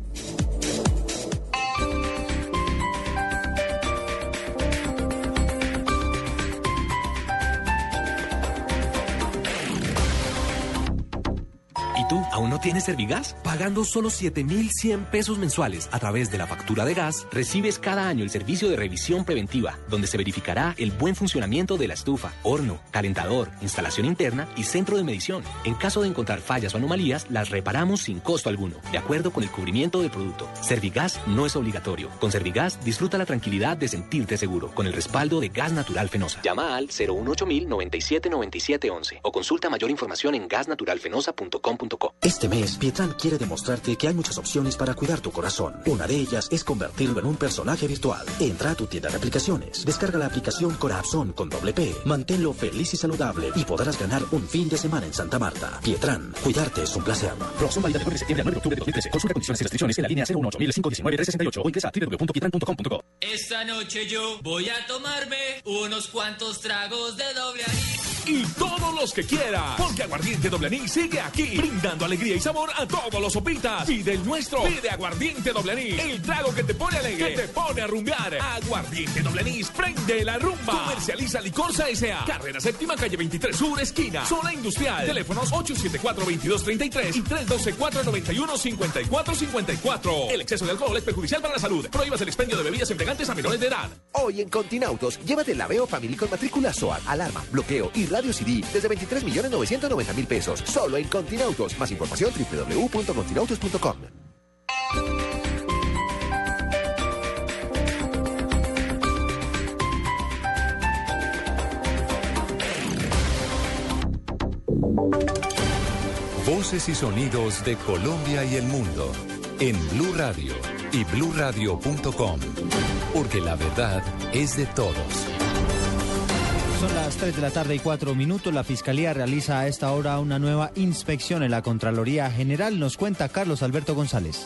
¿Y tú aún no tienes Servigas? Pagando solo 7,100 pesos mensuales a través de la factura de gas, recibes cada año el servicio de revisión preventiva, donde se verificará el buen funcionamiento de la estufa, horno, calentador, instalación interna y centro de medición. En caso de encontrar fallas o anomalías, las reparamos sin costo alguno, de acuerdo con el cubrimiento del producto. Servigas no es obligatorio. Con Servigas disfruta la tranquilidad de sentirte seguro, con el respaldo de Gas Natural Fenosa. Llama al 018 97 97 11 o consulta mayor información en gasnaturalfenosa.com.co. Este mes, Pietran quiere demostrarte que hay muchas opciones para cuidar tu corazón. Una de ellas es convertirlo en un personaje virtual. Entra a tu tienda de aplicaciones, descarga la aplicación Corazón con doble P, manténlo feliz y saludable y podrás ganar un fin de semana en Santa Marta. Pietran, cuidarte es un placer. Promoción válida del 9 de septiembre al 9 de octubre de 2013. Consulta condiciones y restricciones en la línea 018 519 368 o ingresa a www.pietran.com.co. Esta noche yo voy a tomarme unos cuantos tragos de doble anís. Y todos los que quiera, porque Aguardiente Doble Anís sigue aquí, brindando alegría y sabor a todos los sopitas. Y del nuestro, pide Aguardiente Doble Anís, el trago que te pone alegre, que te pone a rumbear. Aguardiente Doble Anís, prende la rumba. Comercializa Licorsa S.A. Carrera Séptima, calle 23 Sur, esquina, zona industrial. Teléfonos 874-2233 y 312-491-5454. El exceso de alcohol es perjudicial para la salud. Prohíbas el expendio de bebidas embriagantes a menores de edad. Hoy en Continautos, llévate el Aveo Family con matrícula SOAT, alarma, bloqueo y radio CD desde 23 millones 990 mil pesos. Solo en Continautos. Más información www.continautos.com. Voces y sonidos de Colombia y el mundo en Blue Radio y bluradio.com, porque la verdad es de todos. Son las 3 de la tarde y 4 minutos. La Fiscalía realiza a esta hora una nueva inspección en la Contraloría General. Nos cuenta Carlos Alberto González.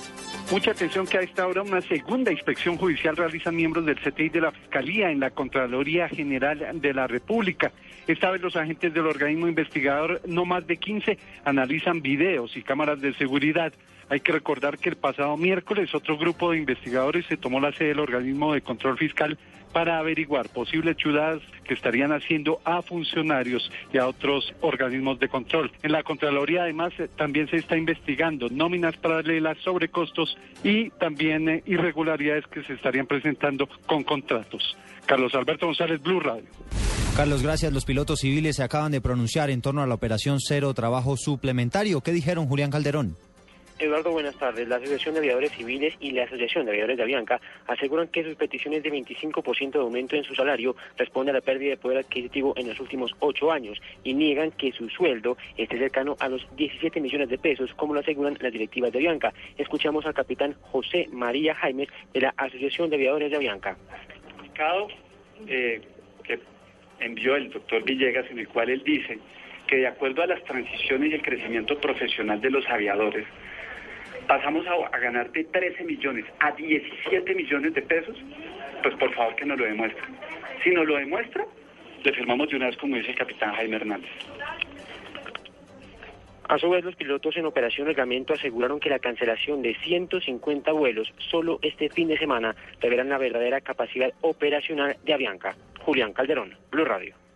Mucha atención que a esta hora una segunda inspección judicial realizan miembros del CTI de la Fiscalía en la Contraloría General de la República. Esta vez los agentes del organismo investigador, no más de 15, analizan videos y cámaras de seguridad. Hay que recordar que el pasado miércoles otro grupo de investigadores se tomó la sede del organismo de control fiscal para averiguar posibles chudadas que estarían haciendo a funcionarios y a otros organismos de control. En la Contraloría además eh, también se está investigando nóminas paralelas sobre costos y también eh, irregularidades que se estarían presentando con contratos. Carlos Alberto González, Blue Radio. Carlos, gracias. Los pilotos civiles se acaban de pronunciar en torno a la operación Cero Trabajo Suplementario. ¿Qué dijeron Julián Calderón? Eduardo, buenas tardes. La Asociación de Aviadores Civiles y la Asociación de Aviadores de Avianca aseguran que sus peticiones de 25% de aumento en su salario responden a la pérdida de poder adquisitivo en los últimos ocho años y niegan que su sueldo esté cercano a los 17 millones de pesos, como lo aseguran las directivas de Avianca. Escuchamos al capitán José María Jaimes de la Asociación de Aviadores de Avianca. eh, que envió el doctor Villegas en el cual él dice que de acuerdo a las transiciones y el crecimiento profesional de los aviadores, pasamos a, a ganar de 13 millones a 17 millones de pesos, pues por favor que nos lo demuestre. Si nos lo demuestra, le firmamos de una vez como dice el capitán Jaime Hernández. A su vez, los pilotos en operación reglamento aseguraron que la cancelación de 150 vuelos solo este fin de semana revelan la verdadera capacidad operacional de Avianca. Julián Calderón, Blue Radio.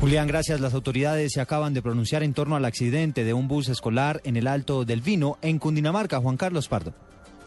Julián, gracias. Las autoridades se acaban de pronunciar en torno al accidente de un bus escolar en el Alto del Vino, en Cundinamarca. Juan Carlos Pardo.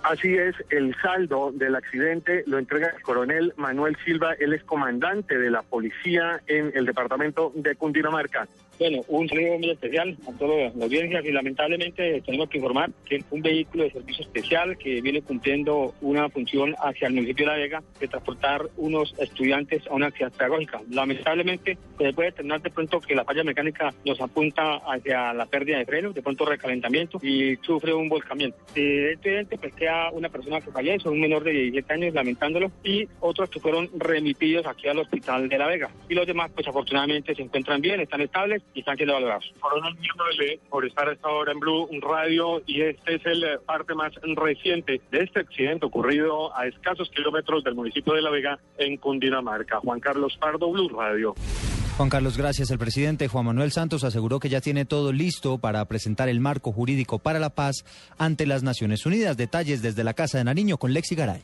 Así es, el saldo del accidente lo entrega el coronel Manuel Silva, él es comandante de la policía en el departamento de Cundinamarca. Bueno, un saludo muy especial a toda la audiencia y lamentablemente tenemos que informar que un vehículo de servicio especial que viene cumpliendo una función hacia el municipio de La Vega de transportar unos estudiantes a una actividad pedagógica. Lamentablemente se puede determinar de pronto que la falla mecánica nos apunta hacia la pérdida de freno, de pronto recalentamiento y sufre un volcamiento. De este pues queda una persona que fallece, un menor de 17 años lamentándolo y otros que fueron remitidos aquí al hospital de La Vega. Y los demás pues afortunadamente se encuentran bien, están estables y están siendo valorados. Coronel Mierdole, por estar a esta hora en Blue Radio y este es el eh, parte más reciente de este accidente ocurrido a escasos kilómetros del municipio de La Vega en Cundinamarca. Juan Carlos Pardo, Blue Radio. Juan Carlos, gracias. El presidente Juan Manuel Santos aseguró que ya tiene todo listo para presentar el marco jurídico para la paz ante las Naciones Unidas. Detalles desde la Casa de Nariño con Lexi Garay.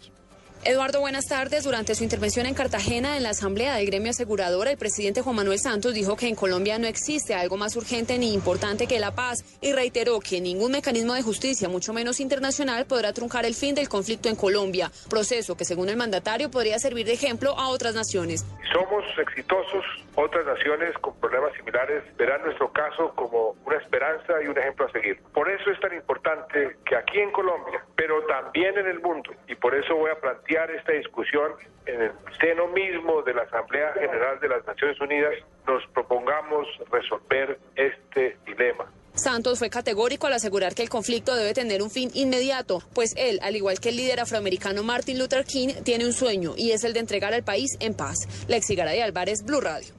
Eduardo, buenas tardes. Durante su intervención en Cartagena en la Asamblea del Gremio Asegurador, el presidente Juan Manuel Santos dijo que en Colombia no existe algo más urgente ni importante que la paz y reiteró que ningún mecanismo de justicia, mucho menos internacional, podrá truncar el fin del conflicto en Colombia, proceso que según el mandatario podría servir de ejemplo a otras naciones. Somos exitosos, otras naciones con problemas similares verán nuestro caso como una esperanza y un ejemplo a seguir. Por eso es tan importante que aquí en Colombia, pero también en el mundo, y por eso voy a plantear esta discusión en el seno mismo de la Asamblea General de las Naciones Unidas, nos propongamos resolver este dilema. Santos fue categórico al asegurar que el conflicto debe tener un fin inmediato, pues él, al igual que el líder afroamericano Martin Luther King, tiene un sueño y es el de entregar al país en paz. Lexi Garay Álvarez, Blue Radio.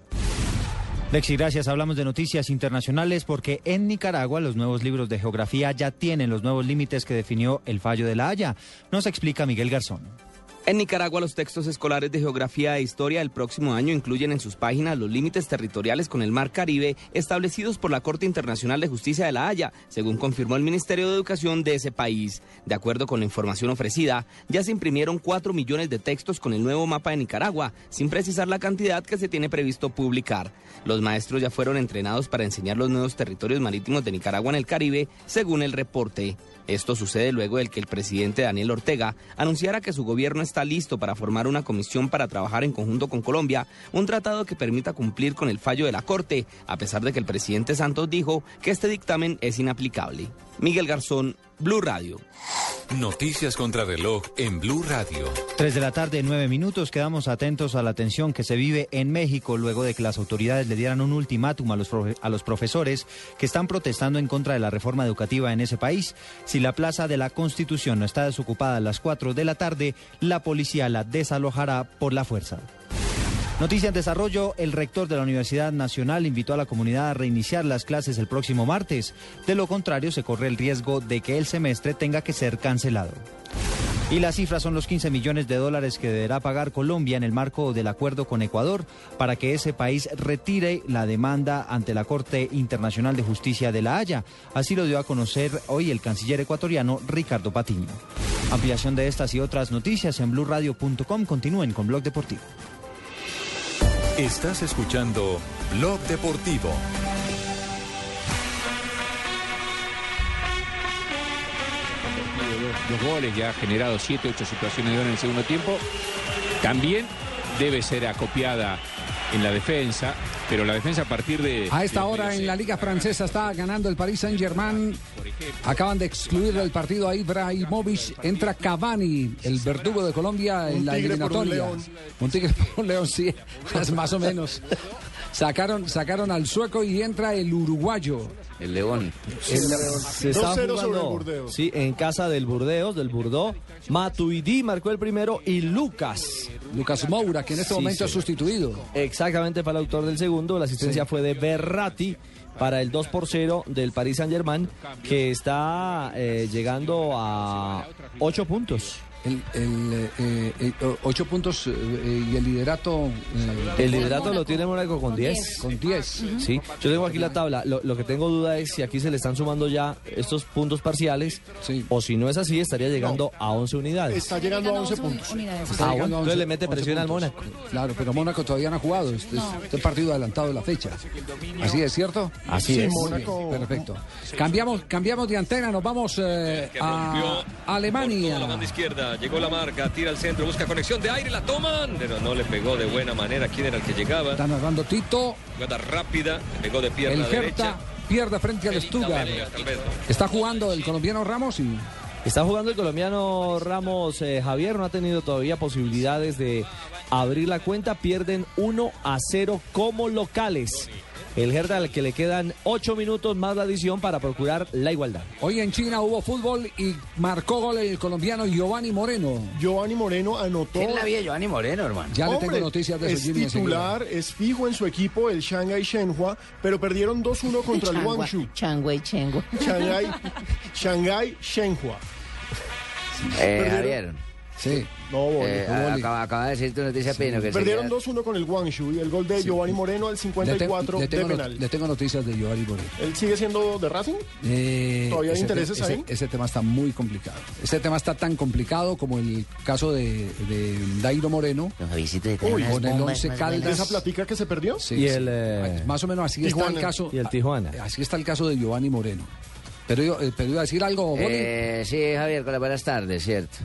Lexi, gracias. Hablamos de noticias internacionales porque en Nicaragua los nuevos libros de geografía ya tienen los nuevos límites que definió el fallo de la Haya. Nos explica Miguel Garzón. En Nicaragua, los textos escolares de geografía e historia del próximo año incluyen en sus páginas los límites territoriales con el Mar Caribe establecidos por la Corte Internacional de Justicia de La Haya, según confirmó el Ministerio de Educación de ese país. De acuerdo con la información ofrecida, ya se imprimieron 4 millones de textos con el nuevo mapa de Nicaragua, sin precisar la cantidad que se tiene previsto publicar. Los maestros ya fueron entrenados para enseñar los nuevos territorios marítimos de Nicaragua en el Caribe, según el reporte. Esto sucede luego del que el presidente Daniel Ortega anunciara que su gobierno está listo para formar una comisión para trabajar en conjunto con Colombia, un tratado que permita cumplir con el fallo de la Corte, a pesar de que el presidente Santos dijo que este dictamen es inaplicable. Miguel Garzón, Blue Radio. Noticias contra reloj en Blue Radio. Tres de la tarde, nueve minutos. Quedamos atentos a la tensión que se vive en México luego de que las autoridades le dieran un ultimátum a los, profe- a los profesores que están protestando en contra de la reforma educativa en ese país. Si la plaza de la Constitución no está desocupada a las cuatro de la tarde, la policía la desalojará por la fuerza. Noticia en desarrollo, el rector de la Universidad Nacional invitó a la comunidad a reiniciar las clases el próximo martes. De lo contrario, se corre el riesgo de que el semestre tenga que ser cancelado. Y las cifras son los 15 millones de dólares que deberá pagar Colombia en el marco del acuerdo con Ecuador para que ese país retire la demanda ante la Corte Internacional de Justicia de La Haya. Así lo dio a conocer hoy el canciller ecuatoriano Ricardo Patiño. Ampliación de estas y otras noticias en blurradio.com. Continúen con Blog Deportivo. Estás escuchando Blog Deportivo. los goles, ya ha generado 7, 8 situaciones de gol en el segundo tiempo. También debe ser acopiada en la defensa, pero la defensa a partir de... A esta de- hora en la Liga Francesa está ganando el Paris Saint-Germain. Acaban de excluir del partido a Ibrahimovic. Entra Cavani, el verdugo de Colombia en Un la tigre por un eliminatoria. león. Un tigre por un león, sí, es más o menos. Sacaron, sacaron al sueco y entra el uruguayo. El León. Se está jugando, sí, en casa del Burdeos, del Burdó. Matuidi marcó el primero y Lucas. Lucas Moura, que en este Sí, momento es sí. sustituido. Exactamente para el autor del segundo. La asistencia Sí. fue de Berratti para el 2 por 0 del Paris Saint Germain, que está eh, llegando a 8 puntos. El, el, eh, eh, ocho puntos eh, y el liderato. eh, El liderato lo tiene Mónaco con 10. Con 10. Sí, yo tengo aquí la tabla. Lo, lo que tengo duda es si aquí se le están sumando ya estos puntos parciales o si no es así, estaría llegando a 11 unidades. Está llegando a 11 puntos. Está Ah, llegando bueno, a entonces 11 le mete presión al. Mónaco. Claro, pero Mónaco todavía no ha jugado. Este es este es partido adelantado de la fecha. ¿Así es cierto? Así Sí, es. Mónaco. Perfecto. Cambiamos, cambiamos de antena, nos vamos eh, a Alemania. la banda izquierda, llegó la marca, tira al centro, busca conexión de aire, la toman, pero no le pegó de buena manera. ¿Quién era el que llegaba? Está narrando Tito. Jugada rápida, le pegó de pierna El derecha. Pierde frente al Stuttgart. Está jugando el colombiano Ramos y Está jugando el colombiano Ramos eh, Javier, no ha tenido todavía posibilidades de abrir la cuenta, pierden 1 a 0 como locales. El Hertha al que le quedan 8 minutos más la adición para procurar la igualdad. hoy en China hubo fútbol y marcó gol el colombiano Giovanni Moreno. Giovanni Moreno anotó. ¿Quién la vio? Giovanni Moreno, hermano. Ya le Hombre, tengo noticias de es eso, Jimmy, enseguida. titular, es fijo en su equipo, el Shanghai Shenhua, pero perdieron 2-1 contra el Guangzhou. Changua y Chengua. Shanghai, Shanghai Shenhua. Eh, Perdieron-. Sí. No, Boli, eh, no, Boli. acaba, acaba de decir tu noticia, Pino, que Perdieron enseguida- 2-1 con el Guangzhou y el gol de Giovanni Moreno al Le, te- 54 le tengo, de not- penal. le tengo noticias de Giovanni Moreno. ¿Él sigue siendo de Racing? Eh, ¿Todavía hay ese te- intereses ese- ahí? Ese tema está muy complicado. Ese tema está tan complicado como el caso de, de Dairo Moreno. Uy, con el Once ¿De Caldas. esa platica que se perdió? Sí, Y sí. el, eh, Más o menos así está el caso. Y el Tijuana. Así está el caso de Giovanni Moreno. Pero, yo- eh, pero iba a decir algo, Boli. Eh, sí, Javier, con las buenas tardes, cierto.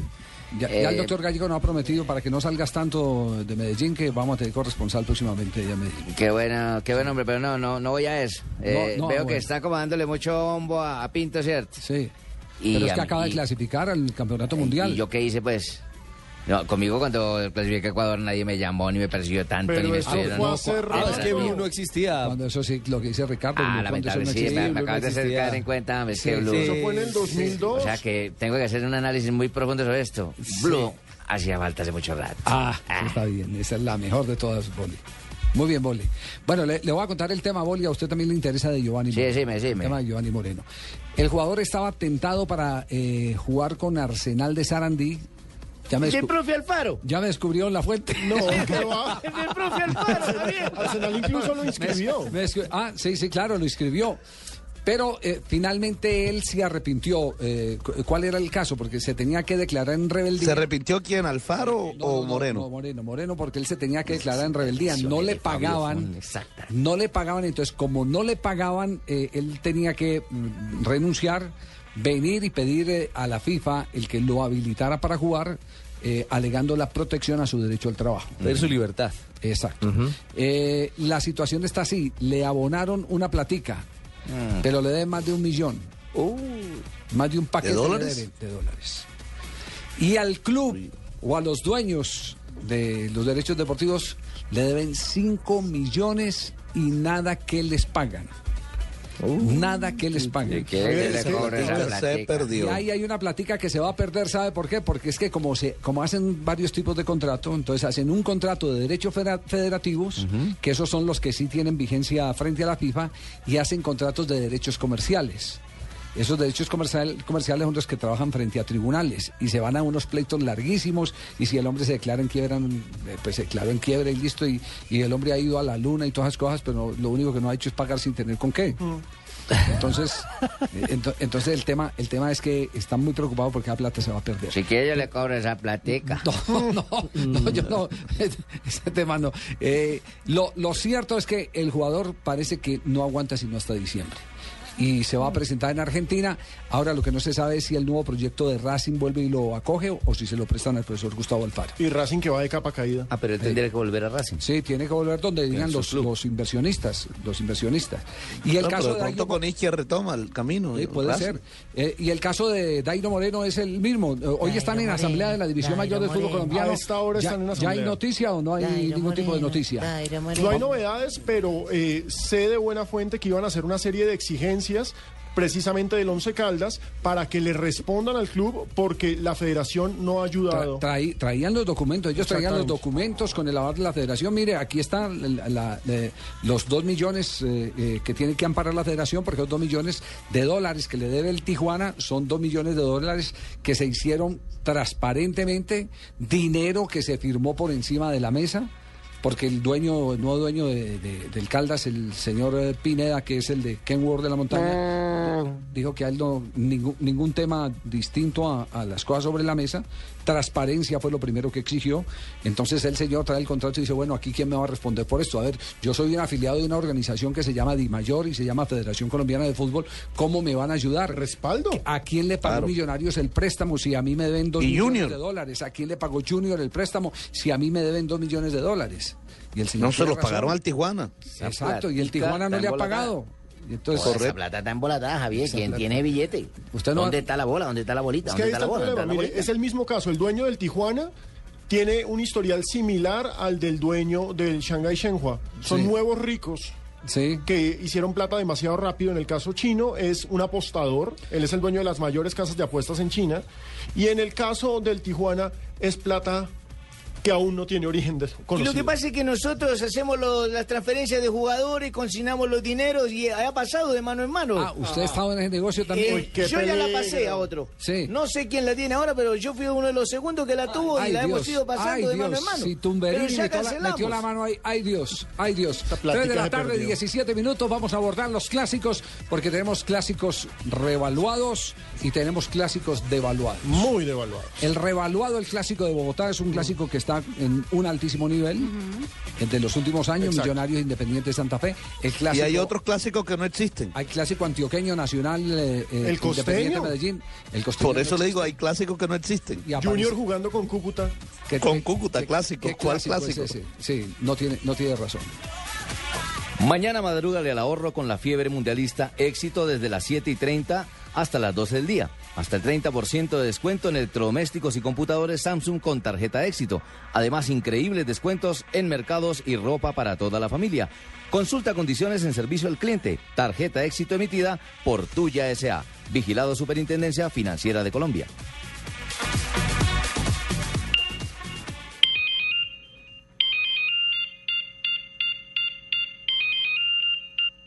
Ya, ya el eh, doctor Gallego nos ha prometido para que no salgas tanto de Medellín que vamos a tener corresponsal próximamente de Medellín. Qué bueno, qué buen hombre, pero no, no, no voy a eso. Eh, No, no, veo bueno. que está como dándole mucho bombo a, a Pinto, ¿cierto? Sí. Y pero es que acaba de clasificar al campeonato mundial. ¿Y yo qué hice, pues? No, conmigo cuando clasifiqué a Ecuador nadie me llamó ni me persiguió tanto ni me estuvieron- Ah, es que Blue no existía. Cuando eso sí, lo que dice Ricardo. Ah, eso lamentable, no sí, existía. me, me acabas de hacer caer en cuenta, es que Sí, Blue... sí. Eso fue en el 2002. O sea que tengo que hacer un análisis muy profundo sobre esto. Blue hacía falta hace mucho rato. Ah, está bien, esa es la mejor de todas, Boli. Muy bien, Boli. Bueno, le, le voy a contar el tema, Boli, a usted también le interesa de Giovanni Sí, Moreno. sí, me- sí, El tema de Giovanni Moreno. El jugador estaba tentado para eh, jugar con Arsenal de Sarandí. Ya me, ¿Y el descu- profe Alfaro? ya me descubrió en la fuente. No, ¿qué va? El profe Alfaro, Javier. Arsenal incluso lo inscribió. Me- me escri- ah, sí, sí, claro, lo inscribió. Pero eh, finalmente él se arrepintió. Eh, cu- ¿Cuál era el caso? Porque se tenía que declarar en rebeldía. ¿Se arrepintió quién, Alfaro o Moreno? No, Moreno, Moreno, porque él se tenía que declarar en rebeldía. No le pagaban. No le pagaban, entonces como no le pagaban, eh, él tenía que mm, renunciar, venir y pedir eh, a la FIFA el que lo habilitara para jugar, eh, alegando la protección a su derecho al trabajo. Pedir su libertad. Exacto. Eh, la situación está así, le abonaron una platica, pero le deben más de un millón. Más de un paquete ¿De dólares? de dólares. Y al club o a los dueños de los derechos deportivos le deben 5 millones y nada que les pagan. Nada que les pagan. que le se perdió. Y ahí hay una platica que se va a perder, ¿sabe por qué? Porque es que como se como hacen varios tipos de contrato, entonces hacen un contrato de derechos federa- federativos, que esos son los que sí tienen vigencia frente a la FIFA, y hacen contratos de derechos comerciales. Esos derechos comercial- comerciales son los que trabajan frente a tribunales y se van a unos pleitos larguísimos y si el hombre se declara en quiebra, eh, pues se declaró en quiebra y listo y, y el hombre ha ido a la luna y todas esas cosas, pero no- lo único que no ha hecho es pagar sin tener con qué. Entonces, eh, ento- entonces el tema, el tema es que están muy preocupados porque la plata se va a perder. Si quiere yo le cobro esa platica. No, no, no, yo no, ese tema no. Eh, lo, lo cierto es que el jugador parece que no aguanta sino hasta diciembre. Y se va a presentar en Argentina. Ahora lo que no se sabe es si el nuevo proyecto de Racing vuelve y lo acoge o, o si se lo prestan al profesor Gustavo Alfaro. Y Racing que va de capa caída. Ah, pero él tendría que volver a Racing. Sí, tiene que volver donde digan los, los inversionistas, los inversionistas. Y el No, caso pero de pronto Dairo- con Isquia retoma el camino. Sí, puede Racing. ser. Eh, y el caso de Dairo Moreno es el mismo. Eh, Hoy están en asamblea de la División Mayor del Fútbol Colombiano. A esta hora ¿Ya, están en ¿Ya hay asamblea. noticia o no hay ningún tipo de noticia? No hay novedades, pero eh, sé de buena fuente que iban a hacer una serie de exigencias precisamente del Once Caldas para que le respondan al club porque la federación no ha ayudado. Tra- traí- traían los documentos, ellos traían los documentos con el aval de la federación. Mire, aquí están la- la- eh, los dos millones eh, eh, que tiene que amparar la federación, porque los dos millones de dólares que le debe el Tijuana son dos millones de dólares que se hicieron transparentemente, dinero que se firmó por encima de la mesa. Porque el dueño, el nuevo dueño de- de- del Caldas, el señor eh, Pineda, que es el de Kenworth de la Montaña, dijo que a él no, ningún, ningún tema distinto a, a las cosas sobre la mesa. Transparencia fue lo primero que exigió. Entonces el señor trae el contrato y dice, bueno, aquí quién me va a responder por esto. A ver, yo soy un afiliado de una organización que se llama DIMAYOR y se llama Federación Colombiana de Fútbol. ¿Cómo me van a ayudar? Respaldo. ¿A quién le pagó Claro. Millonarios el préstamo si a mí me deben dos Y millones Junior. de dólares? ¿A quién le pagó Junior el préstamo si a mí me deben dos millones de dólares? Y el señor No se los razón. pagaron al Tijuana. Exacto, y el Tijuana no le ha pagado. Entonces, Toda esa plata está embolatada, Javier. ¿Quién tiene billete? Usted no- ¿Dónde está la bola? ¿Dónde está la bolita? Es que ¿Dónde ahí está está la el bola? ¿Dónde problema. está la Mire, bolita? es el mismo caso. El dueño del Tijuana tiene un historial similar al del dueño del Shanghai Shenhua. Son Sí. nuevos ricos. Sí. que hicieron plata demasiado rápido. En el caso chino es un apostador, él es el dueño de las mayores casas de apuestas en China. Y en el caso del Tijuana es plata que aún no tiene origen de- Y lo que pasa es que nosotros hacemos lo- las transferencias de jugadores, consignamos los dineros y ha pasado de mano en mano. Ah, usted ha estado en ese negocio también. Eh, yo ya la pasé a otro. Sí. No sé quién la tiene ahora, pero yo fui uno de los segundos que la tuvo y Ay, la hemos ido pasando ay, de Dios, mano en mano. Si Tumberini Pero ya metió la, cancelamos. metió la mano ahí, ay Dios, ay Dios. plática 3 de la tarde, perdió. 17 minutos, vamos a abordar los clásicos, porque tenemos clásicos revaluados y tenemos clásicos devaluados. Muy devaluado. El revaluado, el clásico de Bogotá, es un clásico que está en un altísimo nivel de los últimos años, Exacto. Millonarios Independiente de Santa Fe. El Y clásico, hay otros clásicos que no existen. hay clásico antioqueño nacional, eh, eh, El. Independiente de Medellín. El costeño Por eso no le digo, hay clásicos que no existen. Y Junior jugando con Cúcuta. ¿Qué- Con qué- Cúcuta, qué- clásico. qué ¿Cuál clásico es clásico? ese? Sí, no tiene, no tiene razón. Mañana madrúgale al ahorro con la fiebre mundialista. Éxito desde las 7 y 30 hasta las 12 del día. Hasta el 30% de descuento en electrodomésticos y computadores Samsung con tarjeta éxito. Además, increíbles descuentos en mercados y ropa para toda la familia. Consulta condiciones en servicio al cliente. Tarjeta éxito emitida por Tuya SA. Vigilado Superintendencia Financiera de Colombia.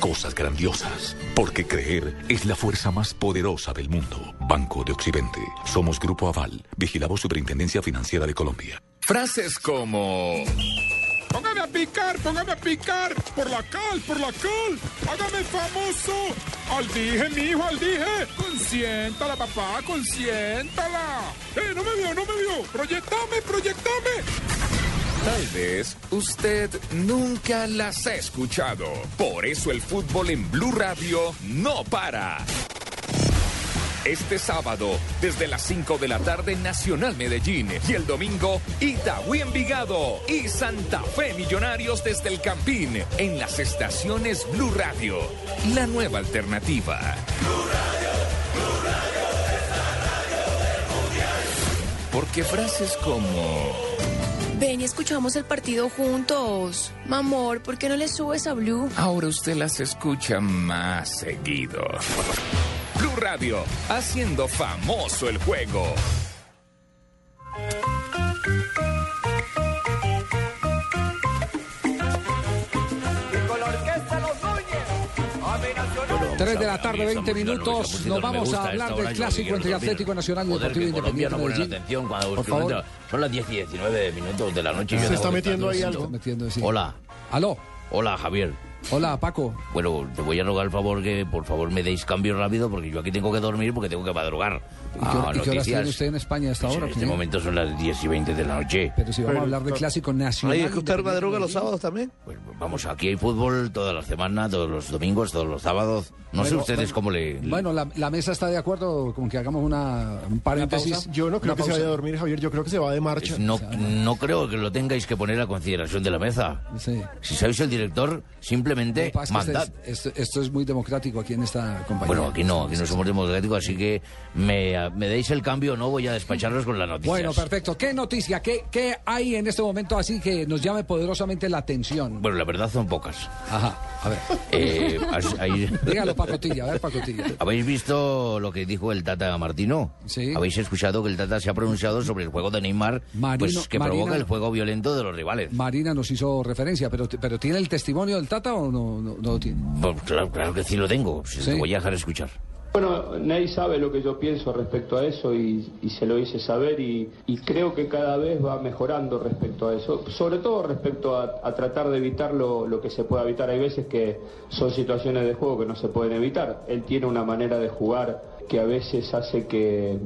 cosas grandiosas. Porque creer es la fuerza más poderosa del mundo. Banco de Occidente. Somos Grupo Aval. Vigilamos Superintendencia Financiera de Colombia. Frases como... Póngame a picar, póngame a picar. Por la cal, por la cal. Hágame famoso. Al dije, mi hijo, al dije. Consiéntala, papá, consiéntala. Eh, no me vio, no me vio. Proyectame, proyectame. Tal vez usted nunca las ha escuchado. Por eso el fútbol en Blue Radio no para. Este sábado, desde las 5 de la tarde, Nacional Medellín. Y el domingo, Itagüí Envigado y Santa Fe Millonarios desde el Campín. En las estaciones Blue Radio. La nueva alternativa. Porque frases como... Ven y escuchamos el partido juntos. Mamor, ¿por qué no le subes a Blue? Ahora usted las escucha más seguido. Blue Radio, haciendo famoso el juego. 3 de la tarde, 20 minutos. Nos vamos a hablar del clásico entre Atlético Nacional y Deportivo Independiente Medellín. Por favor. Son las 10 y 19 minutos de la noche. Se está metiendo ahí algo. Hola. Aló. Hola, Javier. Hola, Paco. Bueno, te voy a rogar el favor que por favor me deis cambio rápido porque yo aquí tengo que dormir porque tengo que madrugar. ¿Y qué, Ah, y qué horas tiene usted en España hasta ahora? En este señor? momento son las 10 y 20 de la noche. Pero si vamos a hablar del clásico nacional. Ay, es que usted madruga los sábados también? Pues vamos, aquí hay fútbol toda la semana, todos los domingos, todos los sábados. No sé ustedes bueno, cómo le... Bueno, la, la mesa está de acuerdo con que hagamos una, un paréntesis. Yo no creo Una que se pausa. vaya a dormir, Javier. Yo creo que se va de marcha. No, no creo que lo tengáis que poner a consideración de la mesa. Si sois el director, simplemente Es es- esto, esto es muy democrático aquí en esta compañía. Bueno, aquí no, aquí no somos democráticos, así que me, me deis el cambio o no voy a despacharlos con la noticia. Bueno, perfecto. ¿Qué noticia? ¿Qué, ¿Qué hay en este momento así que nos llame poderosamente la atención? Bueno, la verdad son pocas. Ajá, a ver. Eh, Dígalo, Pacotilla, a ver, Pacotilla. ¿Habéis visto lo que dijo el Tata Martino? Sí. ¿Habéis escuchado que el Tata se ha pronunciado sobre el juego de Neymar, Marino- pues que Marina- provoca el juego violento de los rivales? Marina nos hizo referencia, pero, pero ¿tiene el testimonio del Tata o no, no, no lo tiene? Pues claro, claro que sí lo tengo. Si Sí. Te voy a dejar escuchar. Bueno, Ney sabe lo que yo pienso respecto a eso y, y se lo hice saber y, y creo que cada vez va mejorando respecto a eso, sobre todo respecto a, a tratar de evitar lo, lo que se pueda evitar. Hay veces que son situaciones de juego que no se pueden evitar. Él tiene una manera de jugar que a veces hace que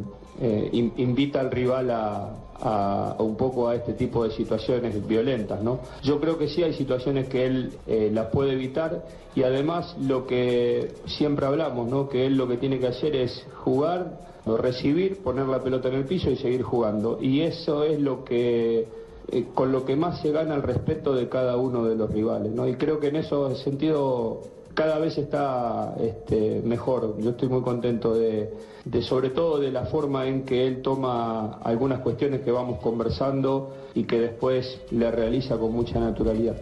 eh, in- invita al rival a, a- un poco a este tipo de situaciones violentas, ¿no? Yo creo que sí hay situaciones que él eh, las puede evitar y además lo que siempre hablamos, ¿no? Que él lo que tiene que hacer es jugar, recibir, poner la pelota en el piso y seguir jugando. Y eso es lo que eh, con lo que más se gana el respeto de cada uno de los rivales, ¿no? Y creo que en ese sentido cada vez está este, mejor. Yo estoy muy contento de, de, sobre todo, de la forma en que él toma algunas cuestiones que vamos conversando y que después le realiza con mucha naturalidad.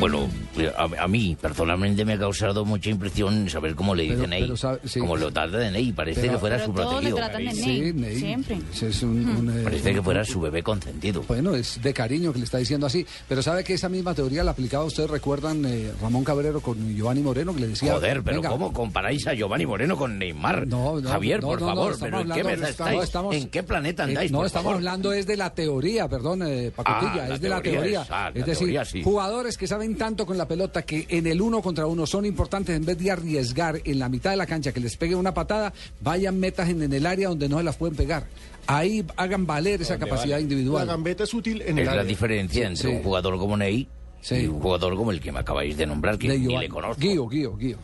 Bueno, a, a mí personalmente me ha causado mucha impresión saber cómo le Pero- dicen Ney. sí. Como lo trata de Ney, parece Pero- que fuera Pero su protegido. tratan de Ney, Sí, Ney. siempre. Ese es un- un, eh, Parece que fuera su bebé consentido. Bueno, es de cariño que le está diciendo así. Pero sabe que esa misma teoría la aplicaba, ustedes recuerdan, eh, Ramón Cabrero con Giovanni Moreno, que le decía... Joder, pero venga, ¿cómo comparáis a Giovanni Moreno con Neymar? No, no, Javier, no, por no, no, favor, pero ¿en qué mesa estáis? estamos- ¿En qué planeta Eh, andáis, no, por estamos favor? hablando es de la teoría, perdón, eh, Pacotilla, Ah, es de la teoría teoría. es- ah, la es decir, teoría, sí. jugadores que saben tanto con la la pelota que en el uno contra uno son importantes, en vez de arriesgar en la mitad de la cancha que les pegue una patada, vayan metas en, en el área donde no se las pueden pegar. Ahí hagan valer esa capacidad individual. La gambeta es útil en Es el la área. diferencia entre Sí. un jugador como Ney y un jugador como el que me acabáis de nombrar, que De ni le conozco. Guío, Guío, Guío.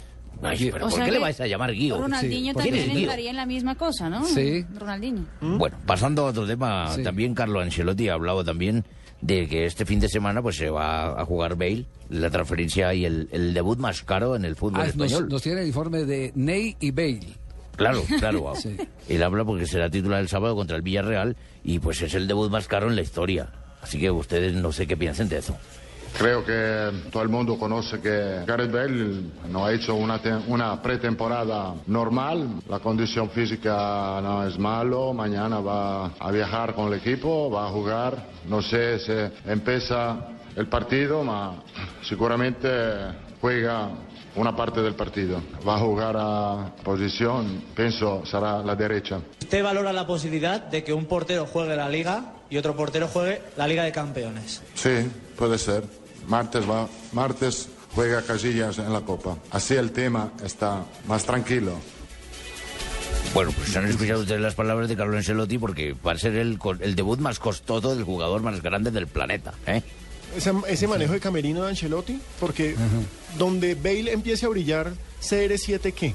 Ay, pero O ¿por sea qué le vais a llamar Guío? Ronaldinho ¿Quién también es entraría en la misma cosa, ¿no? Sí. Ronaldinho. Bueno, pasando a otro tema, Sí. también Carlo Ancelotti ha hablado también de que este fin de semana pues se va a jugar Bale, la transferencia y el, el debut más caro en el fútbol Ah, español. nos tiene el informe de Ney y Bale. Claro, claro. Sí. Él habla porque será titular el sábado contra el Villarreal y pues es el debut más caro en la historia. Así que ustedes no sé qué piensen de eso. Creo que todo el mundo conoce que Gareth Bale no ha hecho una, una pretemporada normal. La condición física no es malo. Mañana va a viajar con el equipo, va a jugar. No sé si empieza el partido, pero seguramente juega una parte del partido. Va a jugar a posición, pienso será la derecha. ¿Usted valora la posibilidad de que un portero juegue la Liga y otro portero juegue la Liga de Campeones? Sí, puede ser. Martes, va, martes juega Casillas en la Copa. Así el tema está más tranquilo. Bueno, pues han escuchado ustedes las palabras de Carlo Ancelotti porque va a ser el, co- el debut más costoso del jugador más grande del planeta. ¿eh? Ese, ese manejo de camerino de Ancelotti, porque donde Bale empiece a brillar, CR7 qué?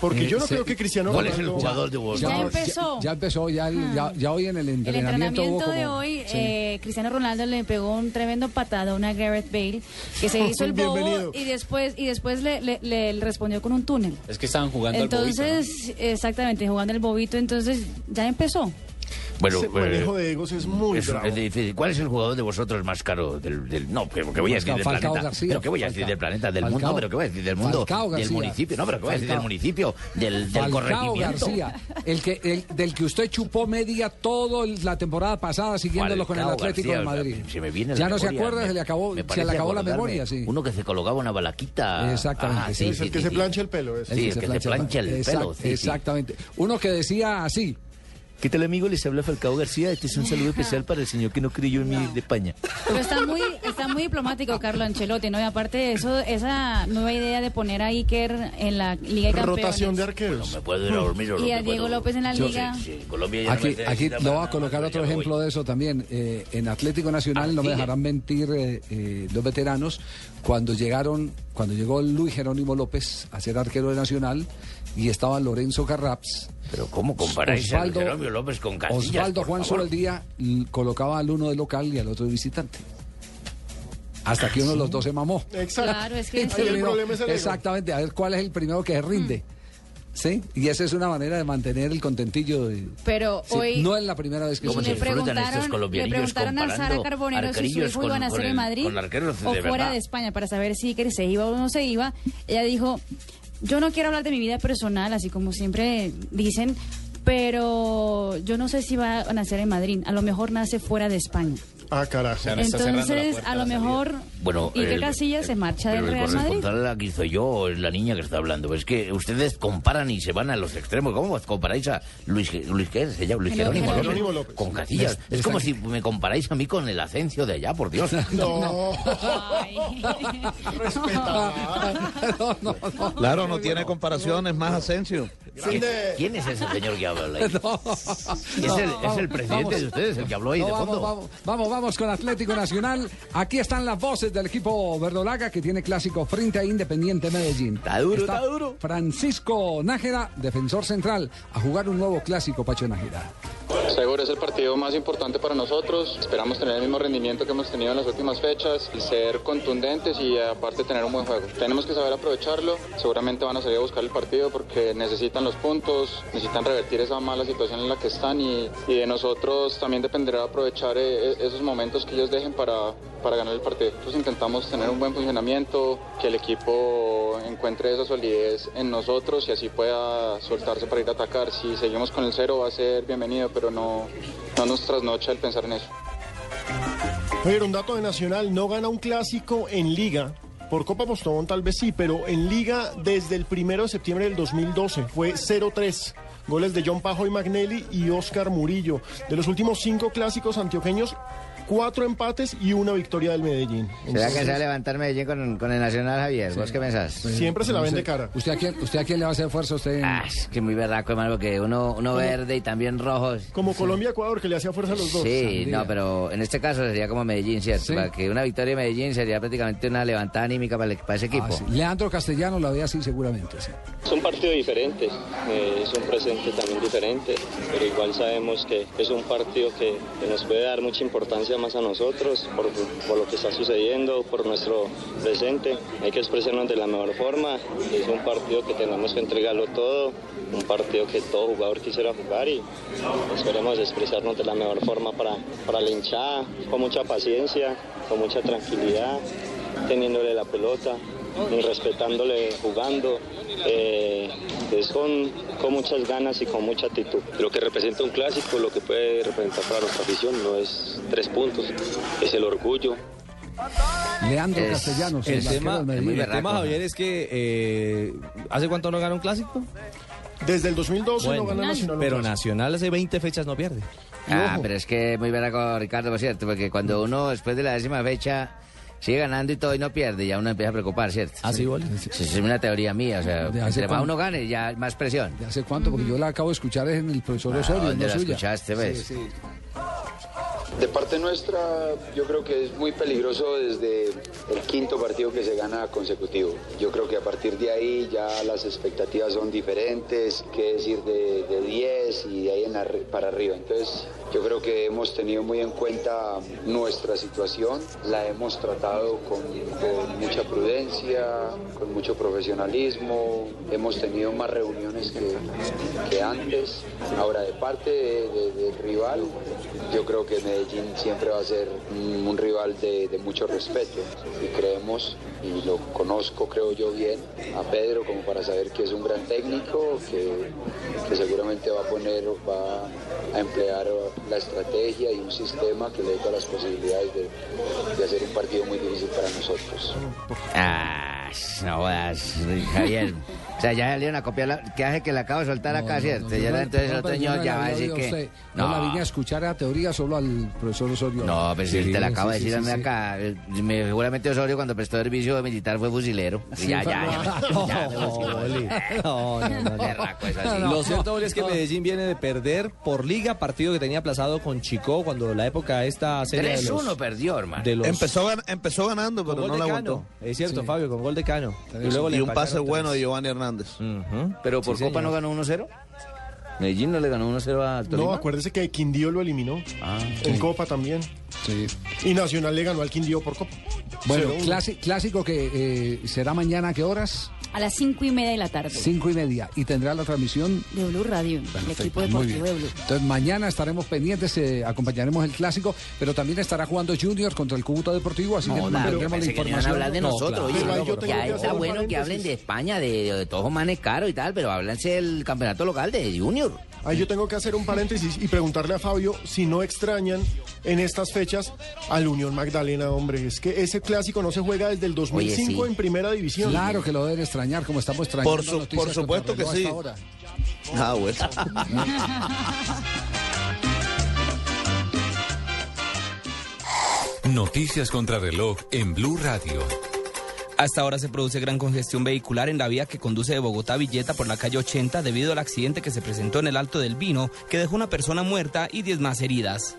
Porque Eh, yo no se- creo que Cristiano ¿Cuál es el Ronaldo- jugador de? Ya empezó. Ya, empezó, ya, el- ya, ya hoy en el El entrenamiento, como- de hoy, Sí. eh, Cristiano Ronaldo le pegó un tremendo patadón a Gareth Bale, que se hizo el bobo Bienvenido. y después y después le, le- le respondió con un túnel. Es que estaban jugando al bobito, ¿no? Entonces, exactamente, jugando el bobito, entonces ya empezó. Bueno, Ese manejo eh, de egos es muy es, bravo. es difícil. ¿Cuál es el jugador de vosotros más caro del, del- no, pero que voy a decir del Falcao planeta? García, pero que voy a decir Falcao. del planeta, del Falcao. mundo, pero que voy a decir del mundo, Falcao del municipio, no, pero que voy a decir del Falcao. municipio, del, del Falcao corregimiento. García, el que, el, del que usted chupó media toda la temporada pasada siguiéndolo con el Falcao Atlético García, de Madrid. se me viene ya no se memoria, acuerda, me- se le acabó, se le acabó la memoria, sí. Uno que se colocaba una balaquita. Exactamente, Ah, sí. sí, Es el que se plancha el pelo. Sí, el que se plancha el pelo. Exactamente. Uno que decía así. ¿Qué tal, amigo? Les habla Falcao García. Este es un saludo especial para el señor que no creyó en mí de España. Pero está muy, está muy diplomático Carlo Ancelotti, ¿no? Y aparte de eso, esa nueva idea de poner a Iker en la Liga de Campeones. Rotación de arqueros. Me puedo ir a dormir no Y a Diego López en la Yo- liga. sí, sí, Colombia ya no Aquí, me aquí para voy a colocar otro ejemplo voy. de eso también. Eh, en Atlético Nacional Ah, no me dejarán mentir eh, eh, los veteranos cuando llegaron, cuando llegó Luis Jerónimo López a ser arquero de Nacional y estaba Lorenzo Carraps. Pero ¿cómo comparáis a Jerónimo López con Casillas, Osvaldo por Juan favor? Soldía l- colocaba al uno de local y al otro de visitante. Hasta que uno de los dos se mamó. Exacto. Claro, es que- el problema es el ego. Exactamente, a ver cuál es el primero que se rinde. ¿Sí? Y esa es una manera de mantener el contentillo. de- Pero Sí, hoy no es la primera vez que ¿Cómo se le disfrutan estos preguntaron, le preguntaron a Sara Carbonero si su hijo con- iba a nacer con en el- Madrid con arqueros de o fuera de España para saber si se iba o no se iba. Ella dijo, yo no quiero hablar de mi vida personal, así como siempre dicen, pero yo no sé si va a nacer en Madrid. A lo mejor nace fuera de España. Ah, carajo. Entonces, a lo mejor Bueno, Iker el- Casillas se marcha del el Real Madrid. corresponsal aquí soy yo o es la niña que está hablando. Es que ustedes comparan y se van a los extremos. ¿Cómo comparáis a Luis, Luis ¿qué se llama? Luis Jerónimo López? López. Con Casillas. Es como si me comparáis a mí con el Asencio de allá, por Dios. No. no, no, no. Claro, no tiene comparaciones más Asensio. ¿Quién, quién es ese señor que habla ahí? No. Es No, el, es vamos, el presidente vamos. de ustedes, el que habló ahí No, de fondo. vamos, vamos, vamos con Atlético Nacional. Aquí están las voces del equipo verdolaga que tiene clásico frente a Independiente Medellín. Está duro, está duro. Francisco Nájera, defensor central, a jugar un nuevo clásico, Pacho Nájera. Seguro es el partido más importante para nosotros. Esperamos tener el mismo rendimiento que hemos tenido en las últimas fechas, ser contundentes y aparte tener un buen juego. Tenemos que saber aprovecharlo. Seguramente van a salir a buscar el partido porque necesitan los puntos, necesitan revertir esa mala situación en la que están y, y de nosotros también dependerá aprovechar eh, esos momentos que ellos dejen para, para ganar el partido. Nosotros intentamos tener un buen funcionamiento, que el equipo encuentre esa solidez en nosotros y así pueda soltarse para ir a atacar. Si seguimos con el cero va a ser bienvenido, pero no, no nos trasnocha el pensar en eso. Oye, un dato de Nacional, no gana un clásico en Liga. Por Copa Postobón tal vez sí, pero en Liga desde el primero de septiembre del 2012 fue 0-3. Goles de John Pajo y Magnelli y Oscar Murillo. De los últimos cinco clásicos antioqueños, cuatro empates y una victoria del Medellín. ¿Será que se va a levantar Medellín con, con el Nacional, Javier? ¿Vos qué pensás? Siempre se la ven de cara. ¿Usted a quién, usted a quién le va a hacer fuerza? Usted en- Ah, es que muy berraco, hermano, porque uno, uno verde y también rojos. Como Colombia-Ecuador, que le hacía fuerza a los dos. Sí, no, pero en este caso sería como Medellín, ¿cierto? Para que una victoria de Medellín sería prácticamente una levantada anímica para, el- para ese equipo. Ah, sí. Leandro Castellano la ve así seguramente. sí. Es un partido diferente, eh, es un presente también diferente, pero igual sabemos que es un partido que, que nos puede dar mucha importancia más a nosotros por, por lo que está sucediendo, por nuestro presente. Hay que expresarnos de la mejor forma, es un partido que tenemos que entregarlo todo, un partido que todo jugador quisiera jugar y esperemos expresarnos de la mejor forma para, para la hinchada, con mucha paciencia, con mucha tranquilidad, teniéndole la pelota, respetándole jugando, eh, es con, con muchas ganas y con mucha actitud. Lo que representa un clásico, lo que puede representar para nuestra afición, no es tres puntos, es el orgullo. Leandro Es- Castellanos. el arquero tema, el tema, Javier, es que eh, ¿hace cuánto no gana un clásico? Desde el 2012 Bueno, no gana Nacional. pero. Nacional hace 20 fechas no pierde. Ah, pero es que muy berraco, Ricardo, por cierto, porque cuando uno después de la décima fecha sigue ganando y todo y no pierde, ya uno empieza a preocupar, ¿cierto? Ah, sí, igual. Es una teoría mía, o sea, ¿De hace entre más uno gane, ya más presión. ¿De hace cuánto? Porque yo la acabo de escuchar en el profesor Ah, Osorio, ¿dónde no la suya. escuchaste, ves? Sí, sí. De parte nuestra, yo creo que es muy peligroso desde el quinto partido que se gana consecutivo. Yo creo que a partir de ahí ya las expectativas son diferentes, qué decir de, de 10 y de ahí en para arriba. Entonces, yo creo que hemos tenido muy en cuenta nuestra situación, la hemos tratado con, mucha prudencia, con mucho profesionalismo, hemos tenido más reuniones que, antes. Ahora, de parte de- de- del rival, yo creo que Medellín siempre va a ser un, rival de, mucho respeto y creemos, y lo conozco creo yo bien, a Pedro como para saber que es un gran técnico, que, seguramente va a poner, va a emplear la estrategia y un sistema que le dé todas las posibilidades de, hacer un partido muy difícil para nosotros. Ah, no Javier. O sea, ya salieron a copiar la... ¿Qué hace que la acabo de soltar acá, cierto? Yo ya no- entonces el no, otro señor ya va a decir que... usted. No. la vine a escuchar a teoría solo al profesor Osorio. No, pero si Sí, te la acabo sí, de decir acá. eh, me- seguramente Osorio cuando prestó servicio militar fue fusilero. Y Sí, ya, ya. Lo cierto es que Medellín viene de perder por liga, partido que tenía aplazado con Chico cuando la época esta serie de los- 3-1 perdió, hermano. Empezó, gan- empezó ganando, pero no la aguantó. Es cierto, Sí. Fabio, con gol de Cano. luego le y un pase bueno de Giovanni Hernández. Pero por Sí, Copa señor. no ganó 1-0. Medellín no le ganó 1-0 a Tolima. No, acuérdese que Quindío lo eliminó. Ah, en Copa también. Y Nacional le ganó al Quindío por Copa. Bueno, 0-1. clasi- clásico que eh, será mañana a qué horas? A las cinco y media de la tarde. Cinco y media. Y tendrá la transmisión. De Blue Radio, el Perfecto, equipo muy deportivo de Blue. Entonces mañana estaremos pendientes, eh, acompañaremos el clásico, pero también estará jugando Junior contra el Cúcuta Deportivo, así que No, tendremos la pensé que no información. hablar de nosotros, oye, claro, ya por favor. está bueno que hablen de España, de, de todos manes caros y tal, pero háblense del campeonato local de Junior. Ahí yo tengo que hacer un paréntesis y preguntarle a Fabio si no extrañan en estas fechas al Unión Magdalena, hombre. Es que ese clásico no se juega desde el 2005 sí. en primera división. Claro que lo deben extrañar, como estamos extrañando Por su- noticias por supuesto que sí. reloj hasta ahora. Ah, bueno. Noticias contra reloj en Blue Radio. Hasta ahora se produce gran congestión vehicular en la vía que conduce de Bogotá a Villeta por la calle 80 debido al accidente que se presentó en el Alto del Vino, que dejó una persona muerta y 10 más heridas.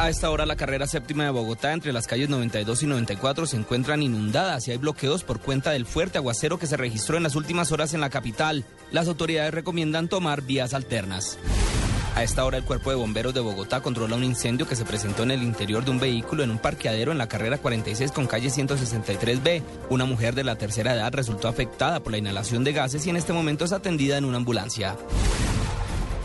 A esta hora la carrera séptima de Bogotá entre las calles 92 y 94 se encuentran inundadas y hay bloqueos por cuenta del fuerte aguacero que se registró en las últimas horas en la capital. Las autoridades recomiendan tomar vías alternas. A esta hora el cuerpo de bomberos de Bogotá controla un incendio que se presentó en el interior de un vehículo en un parqueadero en la carrera 46 con calle 163B. Una mujer de la tercera edad resultó afectada por la inhalación de gases y en este momento es atendida en una ambulancia.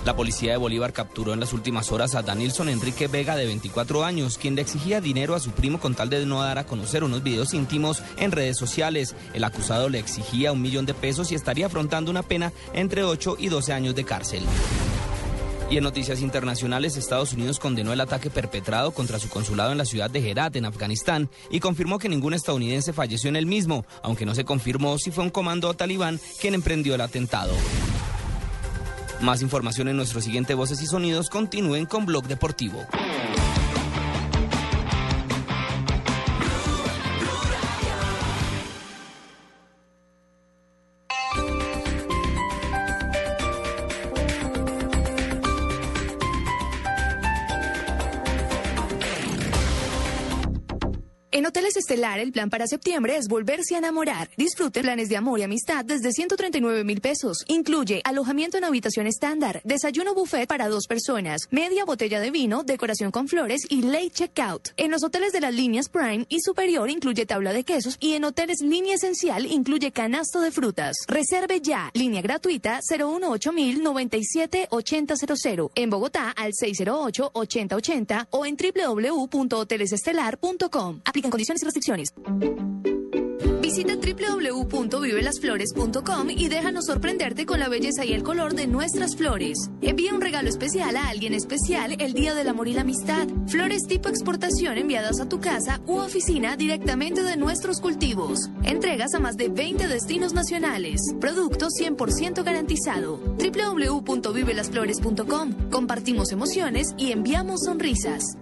La policía de Bolívar capturó en las últimas horas a Danilson Enrique Vega de 24 años, quien le exigía dinero a su primo con tal de no dar a conocer unos videos íntimos en redes sociales. El acusado le exigía un millón de pesos y estaría afrontando una pena entre 8 y 12 años de cárcel. Y en noticias internacionales, Estados Unidos condenó el ataque perpetrado contra su consulado en la ciudad de Herat, en Afganistán, y confirmó que ningún estadounidense falleció en el mismo, aunque no se confirmó si fue un comando talibán quien emprendió el atentado. Más información en nuestro siguiente Voces y Sonidos. Continúen con Blog Deportivo. Estelar, el plan para septiembre es volverse a enamorar. Disfrute planes de amor y amistad desde 139 mil pesos. Incluye alojamiento en habitación estándar, desayuno buffet para dos personas, media botella de vino, decoración con flores y late checkout. En los hoteles de las líneas Prime y Superior incluye tabla de quesos y en hoteles Línea Esencial incluye canasto de frutas. Reserve ya. Línea gratuita 018 97 8000. En Bogotá al 608 8080 o en www.hotelesestelar.com. Aplican condiciones y Visita www.vivelasflores.com y déjanos sorprenderte con la belleza y el color de nuestras flores. Envía un regalo especial a alguien especial el Día del Amor y la Amistad. Flores tipo exportación enviadas a tu casa u oficina directamente de nuestros cultivos. Entregas a más de 20 destinos nacionales. Producto 100% garantizado. www.vivelasflores.com. Compartimos emociones y enviamos sonrisas.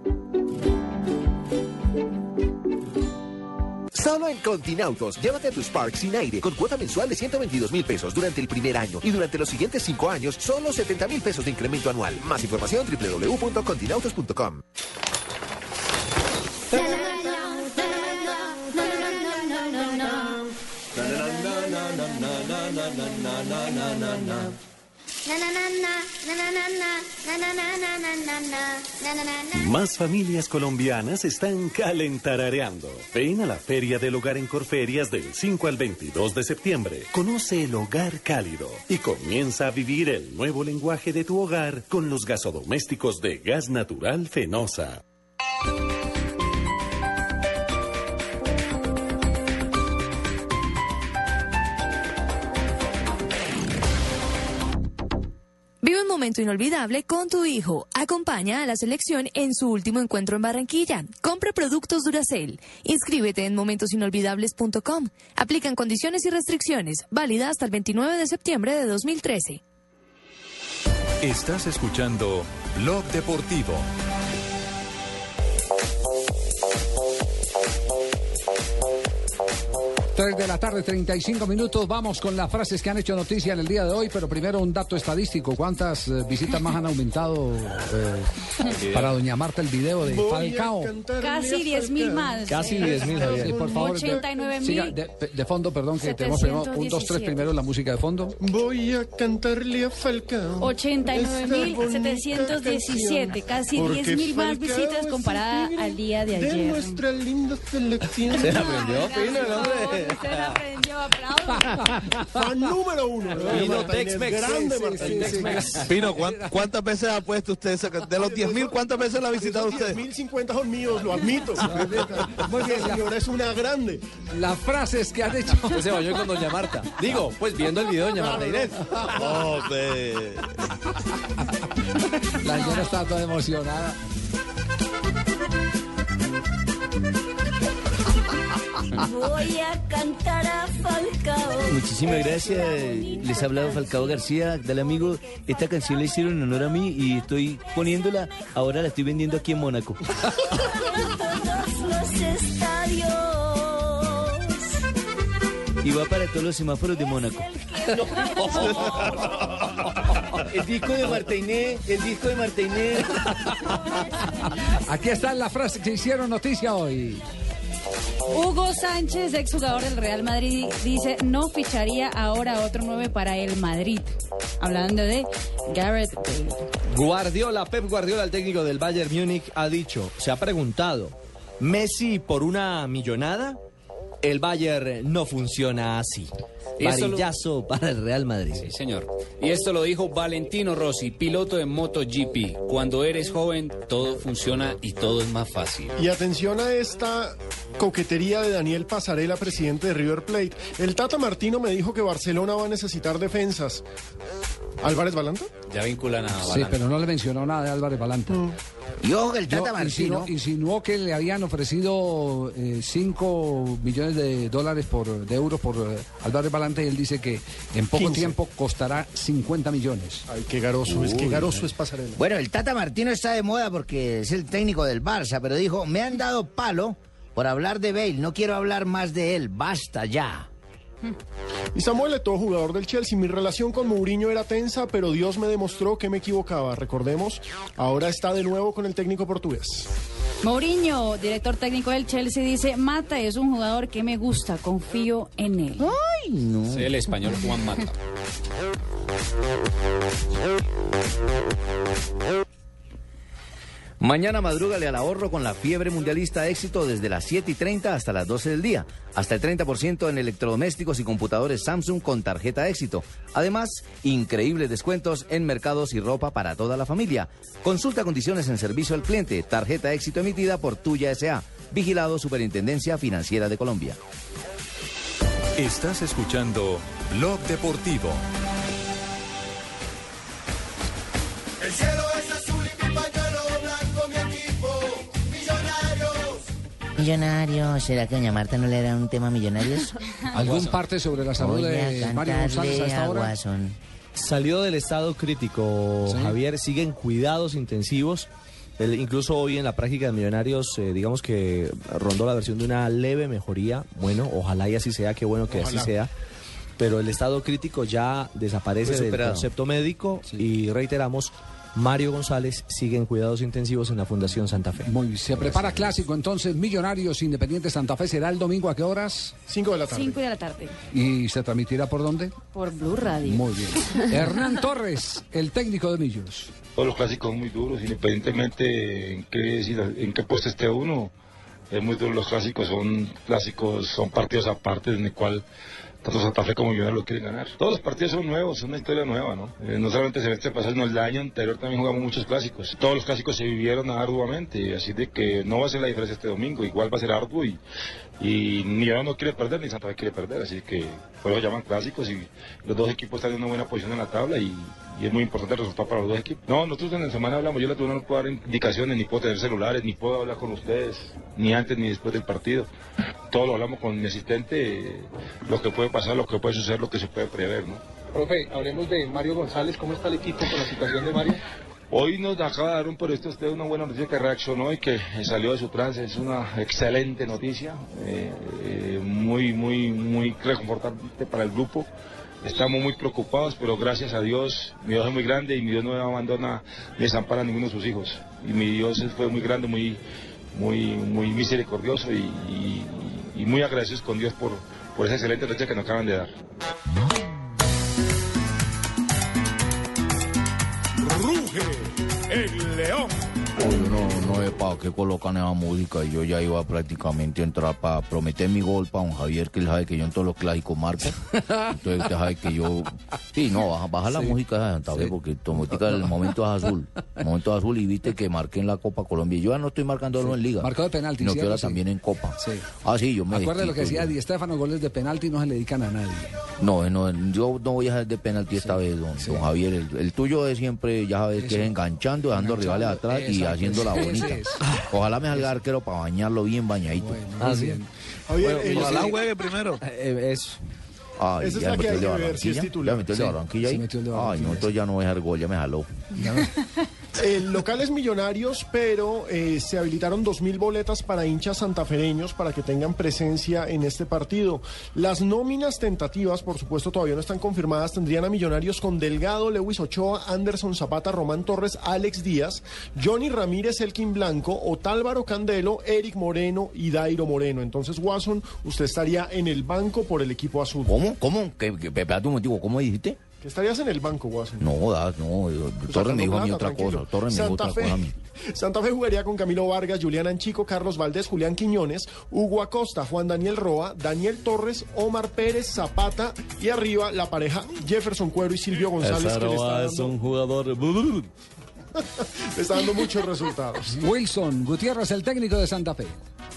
Solo en Continautos, llévate tu Spark sin aire con cuota mensual de 122 mil pesos durante el primer año y durante los siguientes cinco años solo 70 mil pesos de incremento anual. Más información www.continautos.com. Más familias colombianas están calentarareando. Ven a la Feria del Hogar en Corferias del 5 al 22 de septiembre. Conoce el hogar cálido y comienza a vivir el nuevo lenguaje de tu hogar con los gasodomésticos de gas natural Fenosa. Momento inolvidable con tu hijo. Acompaña a la selección en su último encuentro en Barranquilla. Compra productos Duracell. Inscríbete en momentosinolvidables.com. Aplican condiciones y restricciones. Válida hasta el 29 de septiembre de 2013. Estás escuchando Blog Deportivo. Tres de la tarde, 35 minutos. Vamos con las frases que han hecho noticia en el día de hoy, pero primero un dato estadístico. ¿Cuántas eh, visitas más han aumentado eh, para Doña Marta el video de Falcao? Casi 10 mil más. Casi Eh, 10 mil, Javier. Sí, por favor. 89 Siga, mil. de, de fondo, perdón, que tenemos primero un, dos, tres 717. primero la música de fondo. Voy a cantarle a Falcao. 89.717, casi Porque 10.000 más visitas comparada al día de De ayer. nuestra linda selección. Se la aprendió, Pino, el hombre. La aprendió, aplausos. Fan número uno. ¿no? Pino Tex-Mex. Grande sí. Pino, ¿cuán- ¿cuántas veces ha puesto usted esa De los 10.000, ¿cuántas veces la ha visitado usted? 10.050 son míos, lo admito. Muy bien, señora, es una grande. Las frases que han hecho. Usted se bañó con Doña Marta. Digo, pues viendo el video de Doña Marta Inés. Hombre. La señora está toda emocionada. Voy a cantar a Falcao. Muchísimas gracias. Les ha hablado Falcao García, del amigo. Esta canción la hicieron en honor a mí y estoy poniéndola. Ahora la estoy vendiendo aquí en Mónaco. Todos los estadios. Y va para todos los semáforos de Mónaco. El disco de Marta Inés, el disco de Marta Inés. Aquí están las frases que hicieron noticia hoy. Hugo Sánchez, exjugador del Real Madrid, dice no ficharía ahora otro 9 para el Madrid. Hablando de Gareth Bale. Guardiola, Pep Guardiola, el técnico del Bayern Múnich, ha dicho, se ha preguntado, ¿Messi por una millonada? El Bayern no funciona así. Lo- Varillazo para el Real Madrid. Sí, señor. Y esto lo dijo Valentino Rossi, piloto de MotoGP. Cuando eres joven, todo funciona y todo es más fácil. Y atención a esta coquetería de Daniel Pasarela, presidente de River Plate. El Tata Martino me dijo que Barcelona va a necesitar defensas. ¿Álvarez Balanta? Ya vinculan a Sí, Balanta. pero no le mencionó nada de Álvarez Balanta. Y ojo, el Tata No, Martino. insinuó, insinuó que le habían ofrecido 5 millones de dólares por de euros por eh, Álvarez Balanta y él dice que en poco 15. tiempo costará 50 millones. Ay, qué garoso, es que garoso es Pasarela. Bueno, el Tata Martino está de moda porque es el técnico del Barça, pero dijo, me han dado palo por hablar de Bale, no quiero hablar más de él, basta ya. Y Samuel Eto'o, jugador del Chelsea, mi relación con Mourinho era tensa, pero Dios me demostró que me equivocaba. Recordemos, ahora está de nuevo con el técnico portugués. Mourinho, director técnico del Chelsea, dice, Mata es un jugador que me gusta, confío en él. Ay, no. Sí, el español Juan Mata. Mañana madrúgale al ahorro con la fiebre mundialista éxito desde las 7 y 30 hasta las 12 del día. Hasta el 30% en electrodomésticos y computadores Samsung con tarjeta éxito. Además, increíbles descuentos en mercados y ropa para toda la familia. Consulta condiciones en servicio al cliente. Tarjeta éxito emitida por Tuya S.A. Vigilado Superintendencia Financiera de Colombia. Estás escuchando Blog Deportivo. El cielo es Millonarios, ¿será que doña Marta no le era un tema millonarios? ¿Algún parte sobre la salud Voy a de Mario González a cantarle esta a hora? Guasón. Salió del estado crítico, Sí. Javier. Siguen cuidados intensivos. El- incluso hoy en la práctica de Millonarios, eh, digamos que rondó la versión de una leve mejoría. Bueno, ojalá y así sea, qué bueno que Ojalá. así sea. Pero el estado crítico ya desaparece del concepto médico y reiteramos, Mario González sigue en cuidados intensivos en la Fundación Santa Fe. Muy bien. Se prepara clásico entonces, Millonarios Independiente Santa Fe. ¿Será el domingo a qué horas? 5 de la tarde. 5 de la tarde. ¿Y se transmitirá por dónde? Por Blue Radio. Muy bien. Hernán Torres, el técnico de Millos. Todos los clásicos son muy duros, independientemente en qué, en qué puesto esté uno. Es muy duro, los clásicos son clásicos, son partidos aparte en el cual tanto Santa Fe como Millonarios lo quieren ganar. Todos los partidos son nuevos, son una historia nueva, ¿no? Eh, no solamente el semestre pasado, sino el año anterior también jugamos muchos clásicos. Todos los clásicos se vivieron arduamente, así de que no va a ser la diferencia este domingo, igual va a ser arduo y, y ni Millonarios no quiere perder ni Santa Fe quiere perder, así que por eso llaman clásicos y los dos equipos están en una buena posición en la tabla y, y es muy importante el resultado para los dos equipos. No, nosotros en la semana hablamos, yo la tribuna no puedo dar indicaciones, ni puedo tener celulares, ni puedo hablar con ustedes, ni antes ni después del partido. Todo lo hablamos con mi asistente, lo que puede pasar, lo que puede suceder, lo que se puede prever, ¿no? Profe, hablemos de Mario González. ¿Cómo está el equipo con la situación de Mario? Hoy nos acaba de dar un por esto usted una buena noticia que reaccionó y que salió de su trance. Es una excelente noticia, eh, eh, muy, muy, muy reconfortante para el grupo. Estamos muy preocupados, pero gracias a Dios, mi Dios es muy grande y mi Dios no abandona ni desampara a ninguno de sus hijos. Y mi Dios fue muy grande, muy, muy, muy misericordioso y, y- y muy agradecidos con Dios por, por esa excelente noticia que nos acaban de dar. No, no es para qué colocan esa música. y Yo ya iba prácticamente a entrar para prometer mi gol para don Javier, que él sabe que yo en todos los clásicos marco. Entonces usted sabe que yo... Sí, no, baja, baja la Sí. música de Santa Fe, porque tomotica el momento es azul. El momento es azul y viste que marqué en la Copa Colombia. Yo ya no estoy marcando en liga. Marcó de penalti, Sino que ahora Sí. también en Copa. Sí. Ah, sí, yo me Acuérdate lo que decía Di Stéfano, goles de penalti no se le dedican a nadie. No, no, yo no voy a hacer de penalti esta vez, don, don Javier. El, el tuyo es siempre, ya sabes, que es enganchando, dejando rivales atrás y exacto, haciendo la ese bonita. Es. Ojalá me salga arquero para bañarlo bien bañadito. Ah, sí. Javier, Bueno, eh, ojalá sí. juegue primero. Eh, eso. Ay, Esa es ya la me que metió el de hay que ver si es Barranquilla. titular. Ya metió el de Barranquilla ahí. metió el de Ay, Barranquilla, no, entonces ya no es argol, ya me jaló. El local es Millonarios, pero eh, se habilitaron 2.000 boletas para hinchas santafereños para que tengan presencia en este partido. Las nóminas tentativas, por supuesto, todavía no están confirmadas. Tendrían a Millonarios con Delgado, Lewis Ochoa, Anderson Zapata, Román Torres, Alex Díaz, Johnny Ramírez, Elkin Blanco, Otálvaro Candelo, Eric Moreno y Dairo Moreno. Entonces, Watson, usted estaría en el banco por el equipo azul. ¿Cómo? ¿Cómo? ¿Qué, qué, momentico, ¿cómo dijiste? Que estarías en el banco, Watson. No, da, no, Torres me dijo a mí otra tranquilo. cosa. Torres me dijo otra Fe. cosa a mí. Santa Fe jugaría con Camilo Vargas, Julián Anchico, Carlos Valdés, Julián Quiñones, Hugo Acosta, Juan Daniel Roa, Daniel Torres, Omar Pérez, Zapata y arriba la pareja Jefferson Cuero y Silvio González Esa que le está, Roa es dando, un jugador. Le está dando muchos resultados. Wilson Gutiérrez, el técnico de Santa Fe.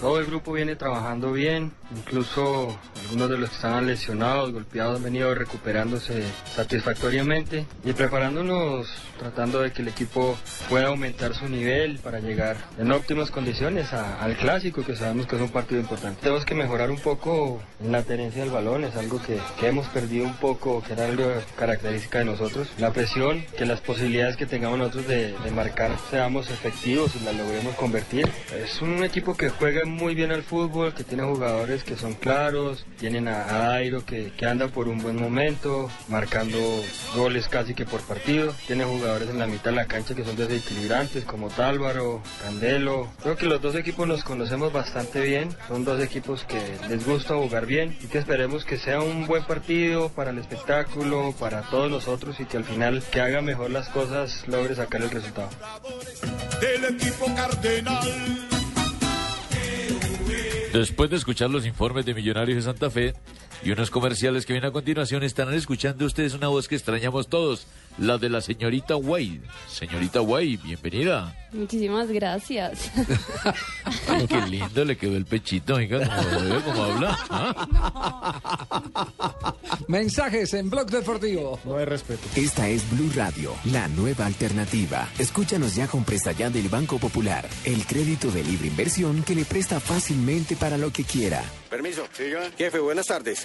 Todo el grupo viene trabajando bien, incluso algunos de los que estaban lesionados, golpeados, han venido recuperándose satisfactoriamente y preparándonos, tratando de que el equipo pueda aumentar su nivel para llegar en óptimas condiciones a- al clásico, que sabemos que es un partido importante. Tenemos que mejorar un poco en la tenencia del balón, es algo que, que hemos perdido un poco, que era algo característica de nosotros. La presión, que las posibilidades que tengamos nosotros de, de, marcar seamos efectivos y la logremos convertir. Es un equipo que juega muy bien al fútbol, que tiene jugadores que son claros, tienen a, a Dairo que, que anda por un buen momento, marcando goles casi que por partido, tiene jugadores en la mitad de la cancha que son desequilibrantes como Tálvaro, Candelo. Creo que los dos equipos nos conocemos bastante bien, son dos equipos que les gusta jugar bien y que esperemos que sea un buen partido para el espectáculo, para todos nosotros y que al final que haga mejor las cosas logre sacar el resultado. del equipo cardenal. Después de escuchar los informes de Millonarios de Santa Fe y unos comerciales que vienen a continuación, estarán escuchando ustedes una voz que extrañamos todos, la de la señorita Wade. Señorita Wade, bienvenida. Muchísimas gracias. Ay, qué lindo le quedó el pechito, oiga, como, ve cómo habla. ¿ah? Mensajes en Blog Deportivo. No hay respeto. Esta es Blue Radio, la nueva alternativa. Escúchanos ya con Presta Ya del Banco Popular, el crédito de libre inversión que le presta fácilmente para lo que quiera. Permiso. Jefe, buenas tardes.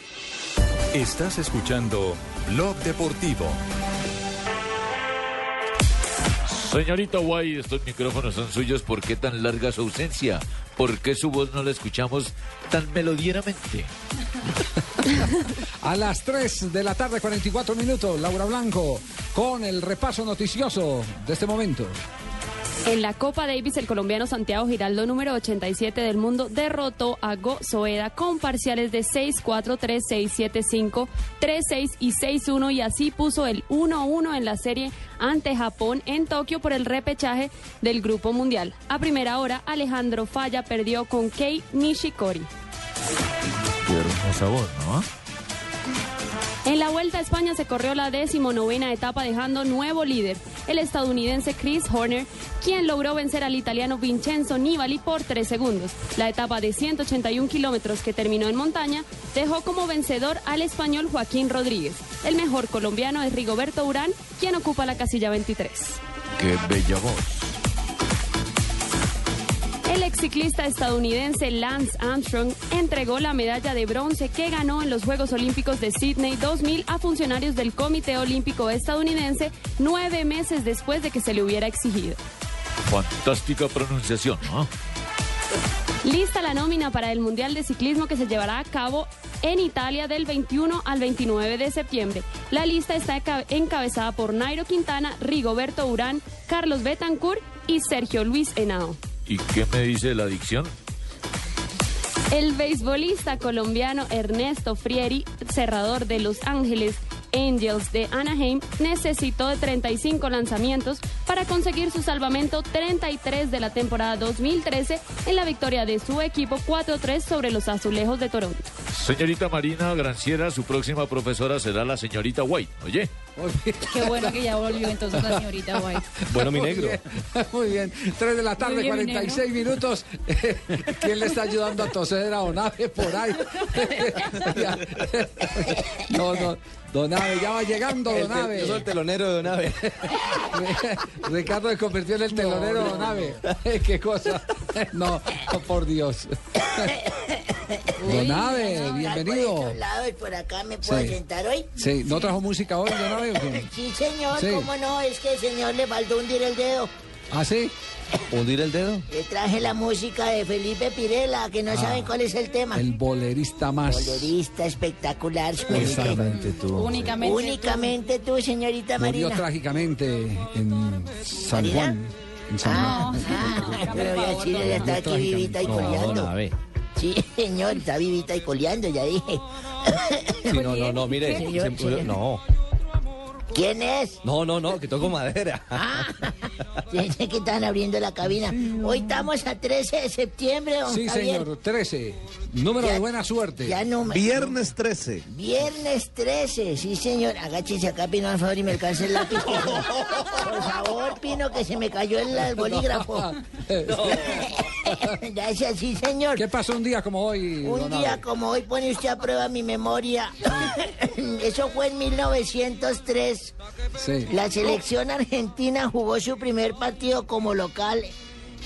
Estás escuchando Blog Deportivo. Señorita Wade, estos micrófonos son suyos. ¿Por qué tan larga su ausencia? ¿Por qué su voz no la escuchamos tan melodieramente? A las 3 de la tarde, 44 minutos, Laura Blanco, con el repaso noticioso de este momento. En la Copa Davis, el colombiano Santiago Giraldo, número 87 del mundo, derrotó a Go Soeda con parciales de 6-4, 3-6, 7-5, 3-6 y 6-1 y así puso el 1-1 en la serie ante Japón en Tokio por el repechaje del Grupo Mundial. A primera hora, Alejandro Falla perdió con Kei Nishikori. ¿no? En la Vuelta a España se corrió la decimonovena etapa dejando nuevo líder, el estadounidense Chris Horner, quien logró vencer al italiano Vincenzo Nibali por tres segundos. La etapa de 181 kilómetros que terminó en montaña dejó como vencedor al español Joaquín Rodríguez. El mejor colombiano es Rigoberto Urán, quien ocupa la casilla 23. Qué bella voz. El ex ciclista estadounidense Lance Armstrong entregó la medalla de bronce que ganó en los Juegos Olímpicos de Sydney 2000 a funcionarios del Comité Olímpico estadounidense nueve meses después de que se le hubiera exigido. Fantástica pronunciación, ¿no? Lista la nómina para el Mundial de Ciclismo que se llevará a cabo en Italia del 21 al 29 de septiembre. La lista está enca- encabezada por Nairo Quintana, Rigoberto Urán, Carlos Betancourt y Sergio Luis Henao. ¿Y qué me dice la adicción? El beisbolista colombiano Ernesto Frieri, cerrador de Los Ángeles Angels de Anaheim, necesitó de 35 lanzamientos para conseguir su salvamento 33 de la temporada 2013 en la victoria de su equipo 4-3 sobre los Azulejos de Toronto. Señorita Marina Granciera, su próxima profesora será la señorita White. Oye, Qué bueno que ya volvió entonces la señorita White. Bueno, mi negro. Muy bien. 3 de la tarde, Muy bien, mi 46 minutos. ¿Quién le está ayudando a toser a Donave por ahí? no, no. Donave, ya va llegando, Donave. yo soy el telonero de Donave. Ricardo se convirtió en el telonero de Donave. Qué cosa. No, oh, por Dios. Donave, bienvenido. Por lado y por acá me puedo Sí. sentar hoy. Sí, ¿no trajo música hoy, Donave? O qué? Sí, señor, Sí. cómo no, es que el señor le faltó hundir el dedo. ¿Ah, sí? ¿Hundir el dedo? Le traje la música de Felipe Pirela, que no Ah. saben cuál es el tema. El bolerista más. Colorista espectacular. Exactamente tú. Únicamente, Únicamente tú, señorita Murió Marina. trágicamente en San ¿Marina? Juan. En San Ah, Juan. ah, pero ya Chile ya está aquí vivita y No, coleando. Sí, señor, está vivita y coleando, ya dije. Sí, no, no, no, mire. Señor, se murió- señor. no. ¿Quién es? No, no, no, que toco madera. Pensé que estaban abriendo la cabina. Hoy estamos a 13 de septiembre, don Sí, Javier. señor, 13. Número Ya- de buena suerte. ya no me- Viernes 13. Viernes 13, sí señor. Agáchese acá, Pino, por favor, y me alcance el lápiz. Por favor, Pino, que se me cayó el, el bolígrafo. Gracias, sí señor. ¿Qué pasó un día como hoy? Un día como hoy pone usted a prueba mi memoria. Eso fue en 1903. Sí. La selección argentina jugó su primer partido como local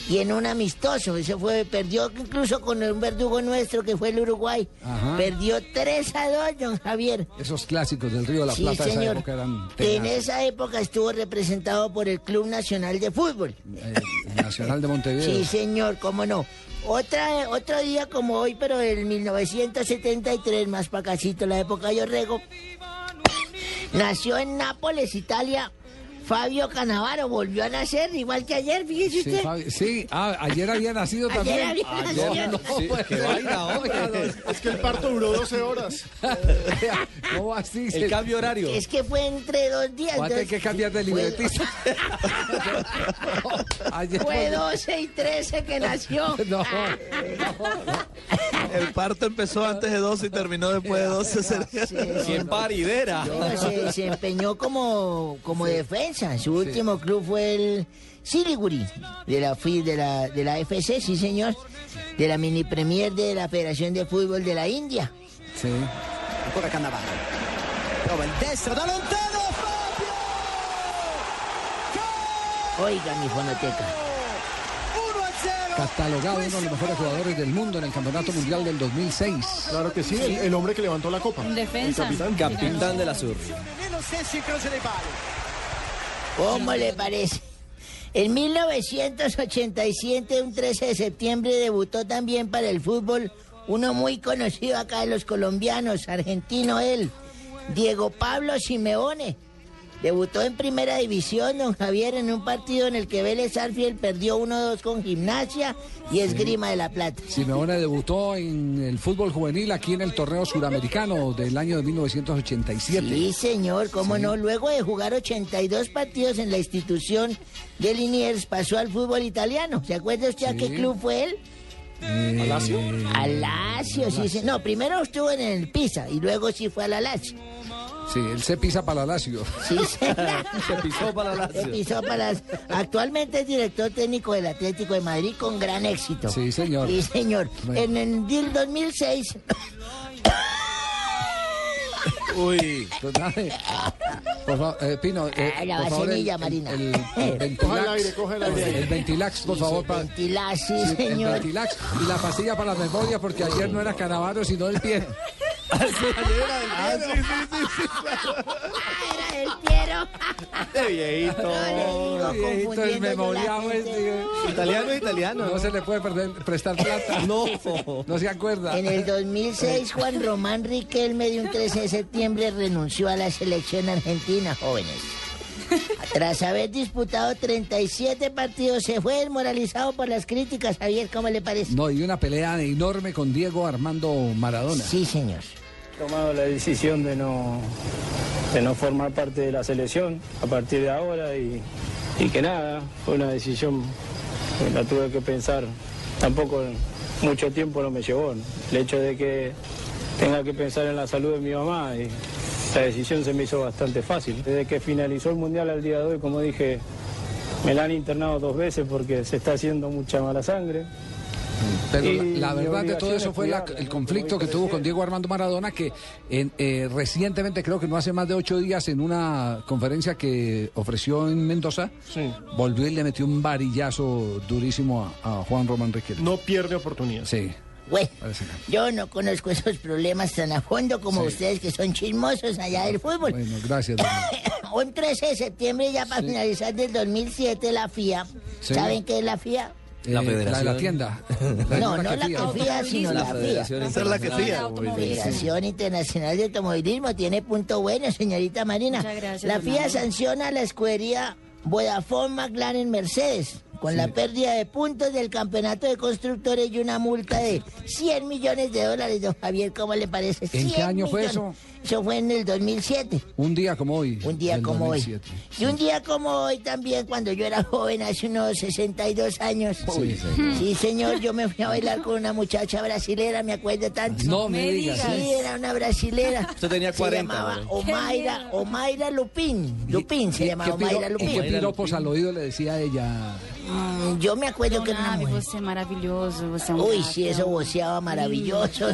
y en un amistoso. Eso fue, perdió incluso con un verdugo nuestro que fue el Uruguay. Ajá. Perdió 3 a 2, don Javier. Esos clásicos del Río de la Sí, Plata de esa señor. época eran en esa época estuvo representado por el Club Nacional de Fútbol. Eh, Nacional de Montevideo. Sí, señor, cómo no. Otra, otro día como hoy, pero en 1973, más para casito, la época de Orrego, nació en Nápoles, Italia, Fabio Canavaro. Volvió a nacer, igual que ayer, fíjese Sí, usted. Fabi- sí, ah, ayer había nacido Ayer también. había Ayer nacido. no, Sí, pues, qué vaina, oye. Es que el parto duró 12 horas. ¿Cómo así? El cambio horario. Es que fue entre dos días. Voy a tener que cambiar de fue- libretista. Ayer Fue 12 y 13 que nació. No. El parto empezó antes de 12 y terminó después de 12. ¡Qué paridera! Bueno, se desempeñó como, como defensa. Su último club fue el Siliguri de la, de, la, de la FC, sí señor, de la mini premier de la Federación de Fútbol de la India. Sí. Ancora Cannavaro. Prova il destro da lontano. Oiga mi fonoteca. Catalogado uno de los mejores jugadores del mundo en el Campeonato Mundial del 2006. Claro que sí, el, el hombre que levantó la copa. Un defensa. El capitán. Capitán del Azul. Nello ¿Cómo le parece? En 1987, un 13 de septiembre, debutó también para el fútbol uno muy conocido acá de los colombianos, argentino él, Diego Pablo Simeone. Debutó en primera división, don Javier, en un partido en el que Vélez Arfiel perdió 1-2 con Gimnasia y Esgrima de la Plata. Simeone debutó en el fútbol juvenil aquí en el torneo suramericano del año de 1987. Sí, señor, cómo no. Luego de jugar 82 partidos en la institución de Liniers, pasó al fútbol italiano. ¿Se acuerda usted a qué club fue él? Eh, ¿Alacio? Alacio, sí, sí. No, primero estuvo en el Pisa y luego sí fue al Alacio. Sí, él se pisa para Lazio. Sí. Se pisó para la Se pisó para... Actualmente es director técnico del Atlético de Madrid con gran éxito. Sí, señor. Sí, señor. Bueno. En el 2006... Uy. Por favor, eh, Pino, eh, Ah, la por favor, Marina. El, el, el Coge el Ventilax, aire, coge el aire. el Ventilax, por favor, para... Ventilar, sí, Sí, el señor. Ventilax y la pastilla para la memoria, porque ayer no era Canavaro, sino el pie. Ah, Era el Piero. ¡Qué viejito! No, le digo, Viejito, confundiendo el yo la memoriado gente. este. Italiano es italiano. No se le puede perder, prestar plata. No. No se acuerda. En el 2006, Juan Román Riquelme, de un 13 de septiembre, renunció a la selección argentina, jóvenes. Tras haber disputado 37 partidos, se fue desmoralizado por las críticas. Javier, ¿cómo le parece? No, y una pelea enorme con Diego Armando Maradona. Sí, señor. tomado la decisión de no, de no formar parte de la selección a partir de ahora y, y que nada, fue una decisión que la tuve que pensar. Tampoco mucho tiempo no me llevó. ¿no? El hecho de que tenga que pensar en la salud de mi mamá y la decisión se me hizo bastante fácil. Desde que finalizó el Mundial al día de hoy, como dije, me la han internado dos veces porque se está haciendo mucha mala sangre. Pero Y la, verdad de todo eso es fue la- el conflicto que tuvo con Diego Armando Maradona, que en, eh, recientemente, creo que no hace más de ocho días, en una conferencia que ofreció en Mendoza, volvió y le metió un varillazo durísimo a, a Juan Román Riquelme. No pierde oportunidad. Sí. Bueno, yo no conozco esos problemas tan a fondo como Sí. ustedes que son chismosos allá del fútbol. Bueno, gracias. Un 13 de septiembre, ya para finalizar del 2007, la FIA. Sí. ¿Saben qué es la FIA? Eh, la, de la tienda. No, no la que fía, sino la, FIA. Esa es la que fía. Federación Internacional de Automovilismo tiene punto bueno, señorita Marina. Muchas gracias, la FIA sanciona a la escudería Vodafone McLaren Mercedes con la pérdida de puntos del campeonato de constructores y una multa de 100 millones de dólares, don Javier, ¿cómo le parece? ¿En qué 100 año fue millones. Eso fue en el 2007. Un día como hoy. Un día como hoy. 2007. Y un día como hoy también, cuando yo era joven, hace unos 62 años. Sí, señor. Sí, señor, yo me fui a bailar con una muchacha brasilera, me acuerdo tanto. No me digas. Sí, era una brasilera. Usted tenía 40, Se llamaba. Omaira, Omaira Lupín. Lupín se ¿Qué, llamaba Omaira ¿y Lupín. qué piropos al oído le decía a ella? Mm, yo me acuerdo que era una mujer. você é maravilhoso, você é um Uy, gato. sí, eso voceaba maravilloso.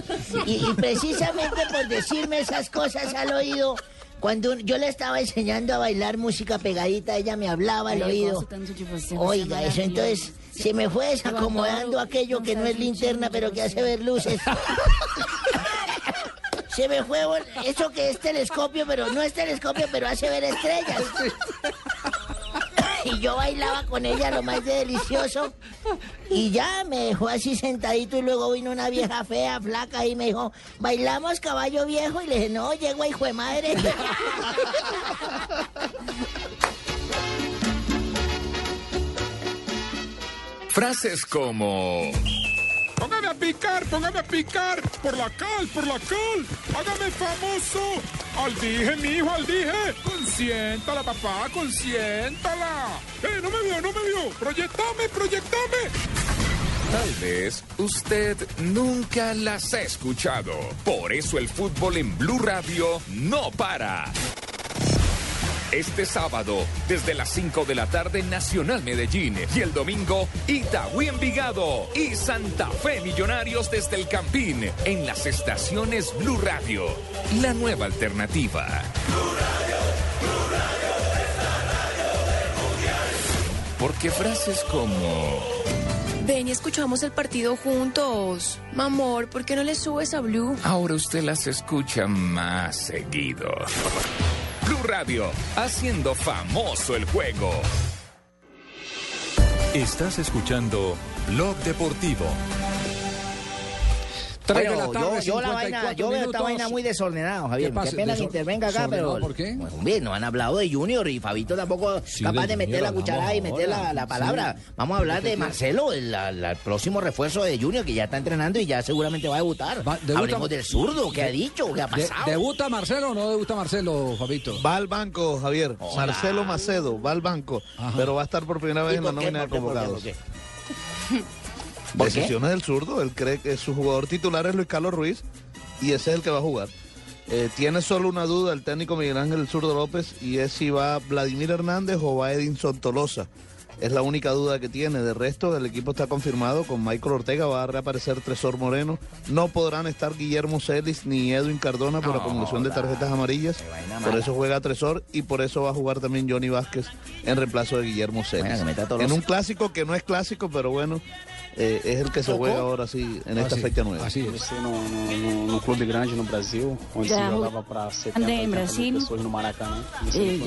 Y, y precisamente por decirme esas cosas al oído, cuando yo le estaba enseñando a bailar música pegadita, ella me hablaba al oído. você, é Oiga, eso entonces se me fue desacomodando aquello que no es linterna, pero que hace ver luces. Se me fue eso que es telescopio, pero no es telescopio, pero hace ver estrellas. Y yo bailaba con ella lo más de delicioso. Y ya me dejó así sentadito y luego vino una vieja fea, flaca, y me dijo, ¿bailamos caballo viejo? Y le dije, no, llego hijo de madre. Frases como... Póngame a picar, póngame a picar. Por la cal, por la cal. Hágame famoso. Al dije, mi hijo, al dije. Consiéntala, papá, consiéntala. Eh, no me vio, no me vio. Proyectame, proyectame. Tal vez usted nunca las ha escuchado. Por eso el fútbol en Blue Radio no para. Este sábado, desde las 5 de la tarde, Nacional Medellín. Y el domingo, Itagüí Envigado y Santa Fe Millonarios desde el Campín. En las estaciones Blue Radio. La nueva alternativa. Porque frases como... Ven y escuchamos el partido juntos. Mamor, ¿por qué no le subes a Blue? Ahora usted las escucha más seguido. Blue Radio, haciendo famoso el juego. Estás escuchando Blog Deportivo. Tres de la Bueno, tarde, yo, yo la 54 vaina, yo veo esta vaina muy desordenada, Javier. ¿Qué pena que intervenga acá, pero. ¿Desordenado por qué? Pues, hombre, no han hablado de Junior y Fabito tampoco Sí, capaz de de meter la cucharada y meter la, la sí. palabra. Vamos a hablar ¿De de? Marcelo, el, la- la- el próximo refuerzo de Junior que ya está entrenando y ya seguramente va a debutar. debuta- Hablemos del zurdo, ¿qué ha dicho? ¿Qué ha De- pasado? ¿Debuta Marcelo o no debuta Marcelo, Fabito? Va al banco, Javier. Marcelo Macedo va al banco, pero va a estar por primera vez ¿Y en la nómina de convocados. Decisiones del zurdo. Él cree que su jugador titular es Luis Carlos Ruiz y ese es el que va a jugar. Eh, tiene solo una duda el técnico Miguel Ángel Zurdo López y es si va Vladimir Hernández o va Edinson Tolosa. Es la única duda que tiene. De resto, el equipo está confirmado. Con Michael Ortega va a reaparecer Tresor Moreno. No podrán estar Guillermo Celis ni Edwin Cardona por acumulación de tarjetas amarillas. Por eso juega Tresor y por eso va a jugar también Johnny Vázquez en reemplazo de Guillermo Celis. Bueno. En un clásico que no es clásico, pero bueno, eh, es el que se juega ahora sí en esta Así, fecha nueva. Comecei no, no, no, no clube grande no Brasil, onde se jogava para 70, andei em 80 mil Brasil. pessoas no Maracanã. Eh,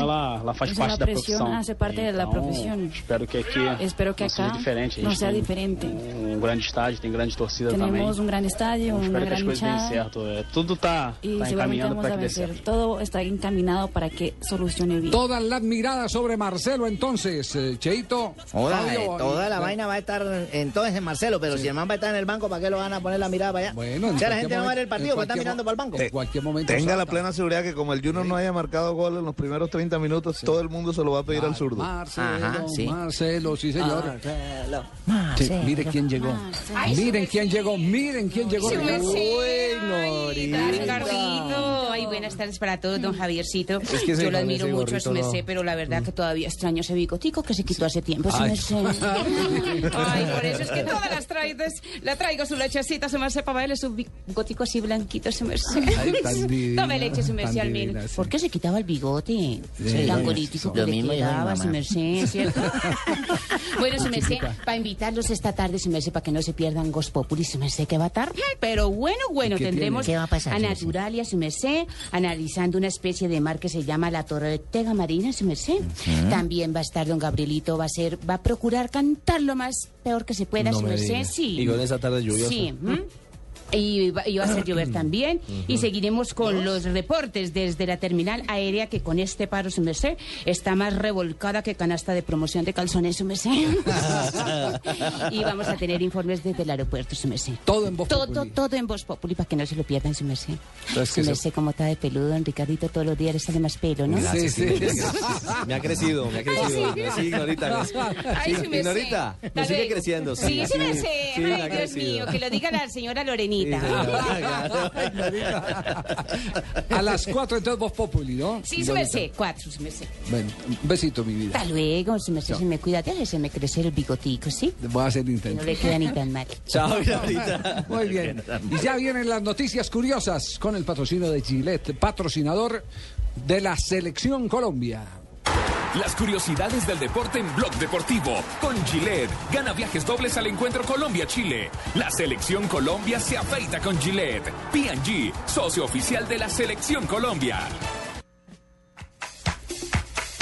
ela, ela faz Entonces, parte da profissão. hace parte de la Então, profesión. Espero que aqui Espero que não seja acá diferente. Tem diferente. Um grande estádio, tem grande torcida também. Tenemos un gran estadio, Então, una espero que as gran coisas certo. É, tudo está tá encaminhando para que dê vencer. certo. Todo está encaminado para que solucione bien. Todas las miradas sobre Marcelo, entonces, eh, Cheito. Fabio, eh, toda la vaina va a estar entonces en Marcelo, pero si el man va a estar en el banco, ¿para qué lo van a poner la mirada para allá? Bueno, en o sea, la gente no va a ver el partido, en va a estar cualquier mirando para el banco. En cualquier momento. Tenga la plena seguridad que como el Junior no haya marcado gol en los primeros 30 minutos, todo el mundo se lo va a pedir al zurdo. Marcelo, Ajá, sí. Marcelo, sí, señor. Marcelo, Sí, Marcelo. mire quién llegó. Ay, miren quién llegó, miren quién llegó. Sí, Ricardo. Bueno, Ricardito. Ay, buenas tardes para todos, don Javiercito. Es que ese- Yo lo admiro mucho, su gorrito no. merced, pero la verdad que todavía extraño ese bigotico que se quitó hace tiempo, su merced. Ay, por eso es que todas las traigo, la traigo su lechecita, su merced, para verle su bigotico así blanquito. Ay, tan divina, Tome leche, su merced, tan al menos. sí. ¿Por qué se quitaba el bigote? Sí, tan lo bonito que le quedaba, su mamá. merced, ¿cierto? bueno, su merced, para invitarlos esta tarde, su merced, para que no se pierdan Ghost Populi, su merced, que va a estar, pero bueno, bueno, ¿Y qué tendremos tiene? ¿Qué va a pasar, a? Naturalia, su merced, analizando una especie de mar que se llama la Torre de Tega Marina, su merced. También va a estar don Gabrielito, va a ser, va a procurar cantar lo más peor que se pueda, No su merced, sí. Y con esa tarde lluviosa. Sí. ¿m? Y va, y va a hacer llover también. Y seguiremos con los reportes desde la terminal aérea que con este paro, su merced, está más revolcada que canasta de promoción de calzones, su merced. y vamos a tener informes desde el aeropuerto, su merced. Todo en Voz todo, Populi. todo en Voz Populi para que no se lo pierdan, su merced. Pero es que Su merced, como está de peludo, don Ricardito, todos los días le sale más pelo, ¿no? Gracias, sí, Me ha crecido, me ha crecido. Sí. Sí, Ignorita. Ay, Sí, sí me Ignorita, me sigue creciendo. Sí, sí, sí, me Ay, Dios mío, que lo diga la señora Lorenita. A las 4 entonces Voz Populi, ¿no? Sí, su merced, cuatro, su merced. Bueno, un besito, mi vida. Hasta luego, su merced, se me cuida, déjese crecer el bigotico, ¿sí? Voy a hacer No intento. le queda ni tan mal. Chao, Ignorita. Muy bien. Y ya vienen las noticias curiosas con el patrocinio de Gillette, patrocinador de la Selección Colombia. Las curiosidades del deporte en Blog Deportivo. Con Gillette. Gana viajes dobles al encuentro Colombia-Chile. La selección Colombia se afeita con Gillette. P&G, socio oficial de la selección Colombia.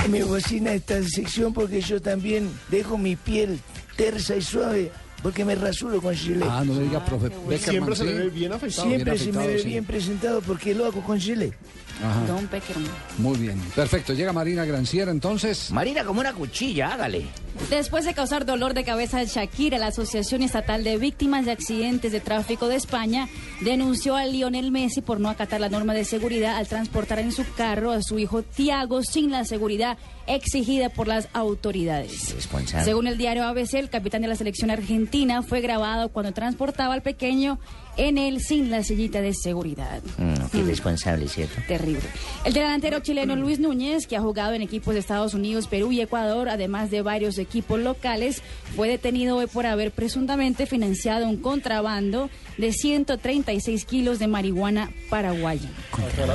Me fascina esta sección porque yo también dejo mi piel tersa y suave porque me rasuro con Gillette. Ah, no me diga, profe Beckerman, Siempre se le ve bien afeitado. Siempre bien se me ve sí. bien presentado porque lo hago con Gillette. Ajá. Don Peckerman. Muy bien. Perfecto. Llega Marina Granciera entonces. Marina, como una cuchilla, hágale. Después de causar dolor de cabeza a Shakira, la Asociación Estatal de Víctimas de Accidentes de Tráfico de España denunció a Lionel Messi por no acatar la norma de seguridad al transportar en su carro a su hijo Tiago sin la seguridad exigida por las autoridades. Responsable. Según el diario ABC, el capitán de la selección argentina fue grabado cuando transportaba al pequeño en él sin la sillita de seguridad. Mm, qué responsable, ¿cierto? Terrible. El delantero chileno Luis Núñez, que ha jugado en equipos de Estados Unidos, Perú y Ecuador, además de varios equipos locales, fue detenido hoy por haber presuntamente financiado un contrabando de 136 kilos de marihuana paraguaya.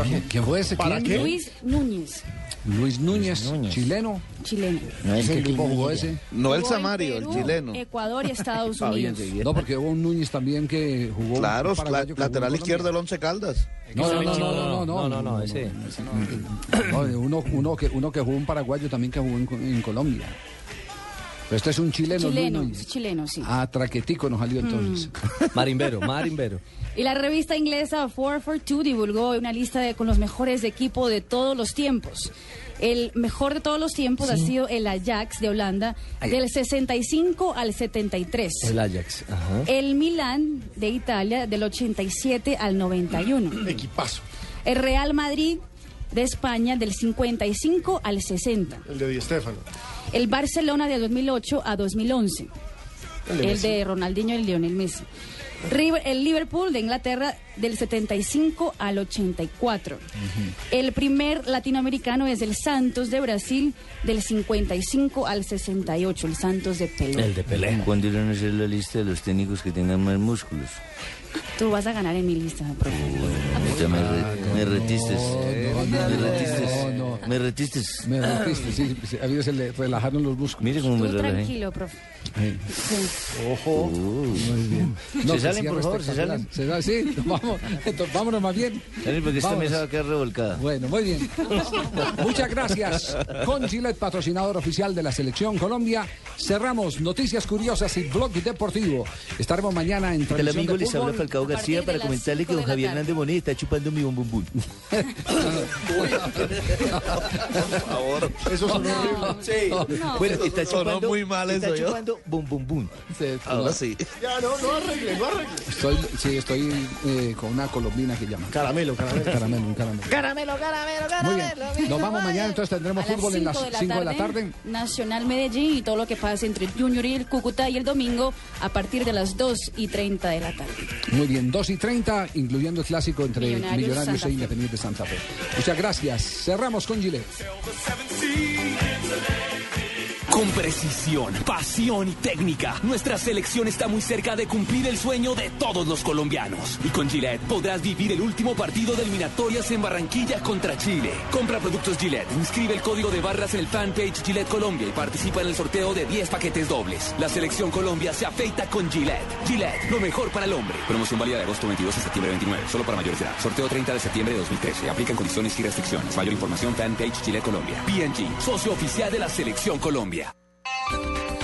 ¿Quién- ¿Quién fue ese? ¿Para qué? Luis Núñez, Luis Núñez, Núñez. chileno. chileno. No ¿En es qué el equipo jugó ese? Noel Samario, el chileno. Ecuador y Estados Unidos. No, porque hubo un Núñez también que jugó. Claro, lateral izquierdo del Once Caldas. No, no, no, no, no, no, no, no, ese. No, uno, uno, que, uno que jugó un paraguayo también que jugó en, en Colombia. Pero este es un chileno. Chileno, Núñez. chileno, sí. Ah, traquetico nos salió entonces. Marimbero, Marimbero. Y la revista inglesa 442 divulgó una lista de, con los mejores equipos de todos los tiempos. El mejor de todos los tiempos ha sido el Ajax de Holanda, del 65 al 73. El Ajax. Ajá. El Milán de Italia, del 87 al 91. Equipazo. El Real Madrid de España, del 55 al 60. El de Di Stéfano. El Barcelona de 2008 a 2011. El de El de Ronaldinho y Lionel Messi. River- el Liverpool de Inglaterra del 75 al 84. El primer latinoamericano es el Santos de Brasil del 55 al 68, el Santos de Pelé. El de Pelé. ¿Cuándo irán a hacer la lista de los técnicos que tengan más músculos? Tú vas a ganar en mi lista, profe. Ya me, re- me retistes. no, me no, retistes. Me retistes. Me retiste, sí, sí, a mí se le relajaron los músculos. Mire cómo me relajé. tranquilo, profe. Sí. Ojo. Muy bien. ¿Se salen, por favor? ¿Se salen? Se salen, sí, vamos, entonces, vámonos más bien. Salen porque esta mesa va a quedar revolcada. Bueno, muy bien. Muchas gracias. Con Gillette, patrocinador oficial de la Selección Colombia, cerramos Noticias Curiosas y Blog Deportivo. Estaremos mañana en El transmisión amigo de les habla fútbol. Falcao García para comentarle que don Javier Hernández Bonet está chupando mi bombombún. Por favor. Eso sonó horrible. Sí. Bueno, está Sonó chupando, muy mal está eso, ¿yo? chupando bum bum bum. Ahora sí. Ya, no, no arregle, no arregle. Estoy, sí, estoy eh, con una colombina que llama. Caramelo, caramelo. Caramelo, un caramelo. Caramelo, caramelo, Muy bien. caramelo. Nos vamos mañana, entonces tendremos A las fútbol en las 5 5 de la tarde. Nacional Medellín y todo lo que pasa entre el Junior y el Cúcuta y el domingo a partir de las 2 y 30 de la tarde. Muy bien, 2 y 30, incluyendo el clásico entre Millonarios, Millonarios, e. Independiente Santa Fe. Muchas gracias. Cerramos con Gillette. Con precisión, pasión y técnica, nuestra selección está muy cerca de cumplir el sueño de todos los colombianos. Y con Gillette podrás vivir el último partido de eliminatorias en Barranquilla contra Chile. Compra productos Gillette, inscribe el código de barras en el fanpage Gillette Colombia y participa en el sorteo de 10 paquetes dobles. La selección Colombia se afeita con Gillette. Gillette, lo mejor para el hombre. Promoción válida de agosto 22 a septiembre 29, solo para mayores de edad. Sorteo 30 de septiembre de 2013. Aplican condiciones y restricciones. Mayor información fanpage Gillette Colombia. PNG, socio oficial de la selección Colombia. Música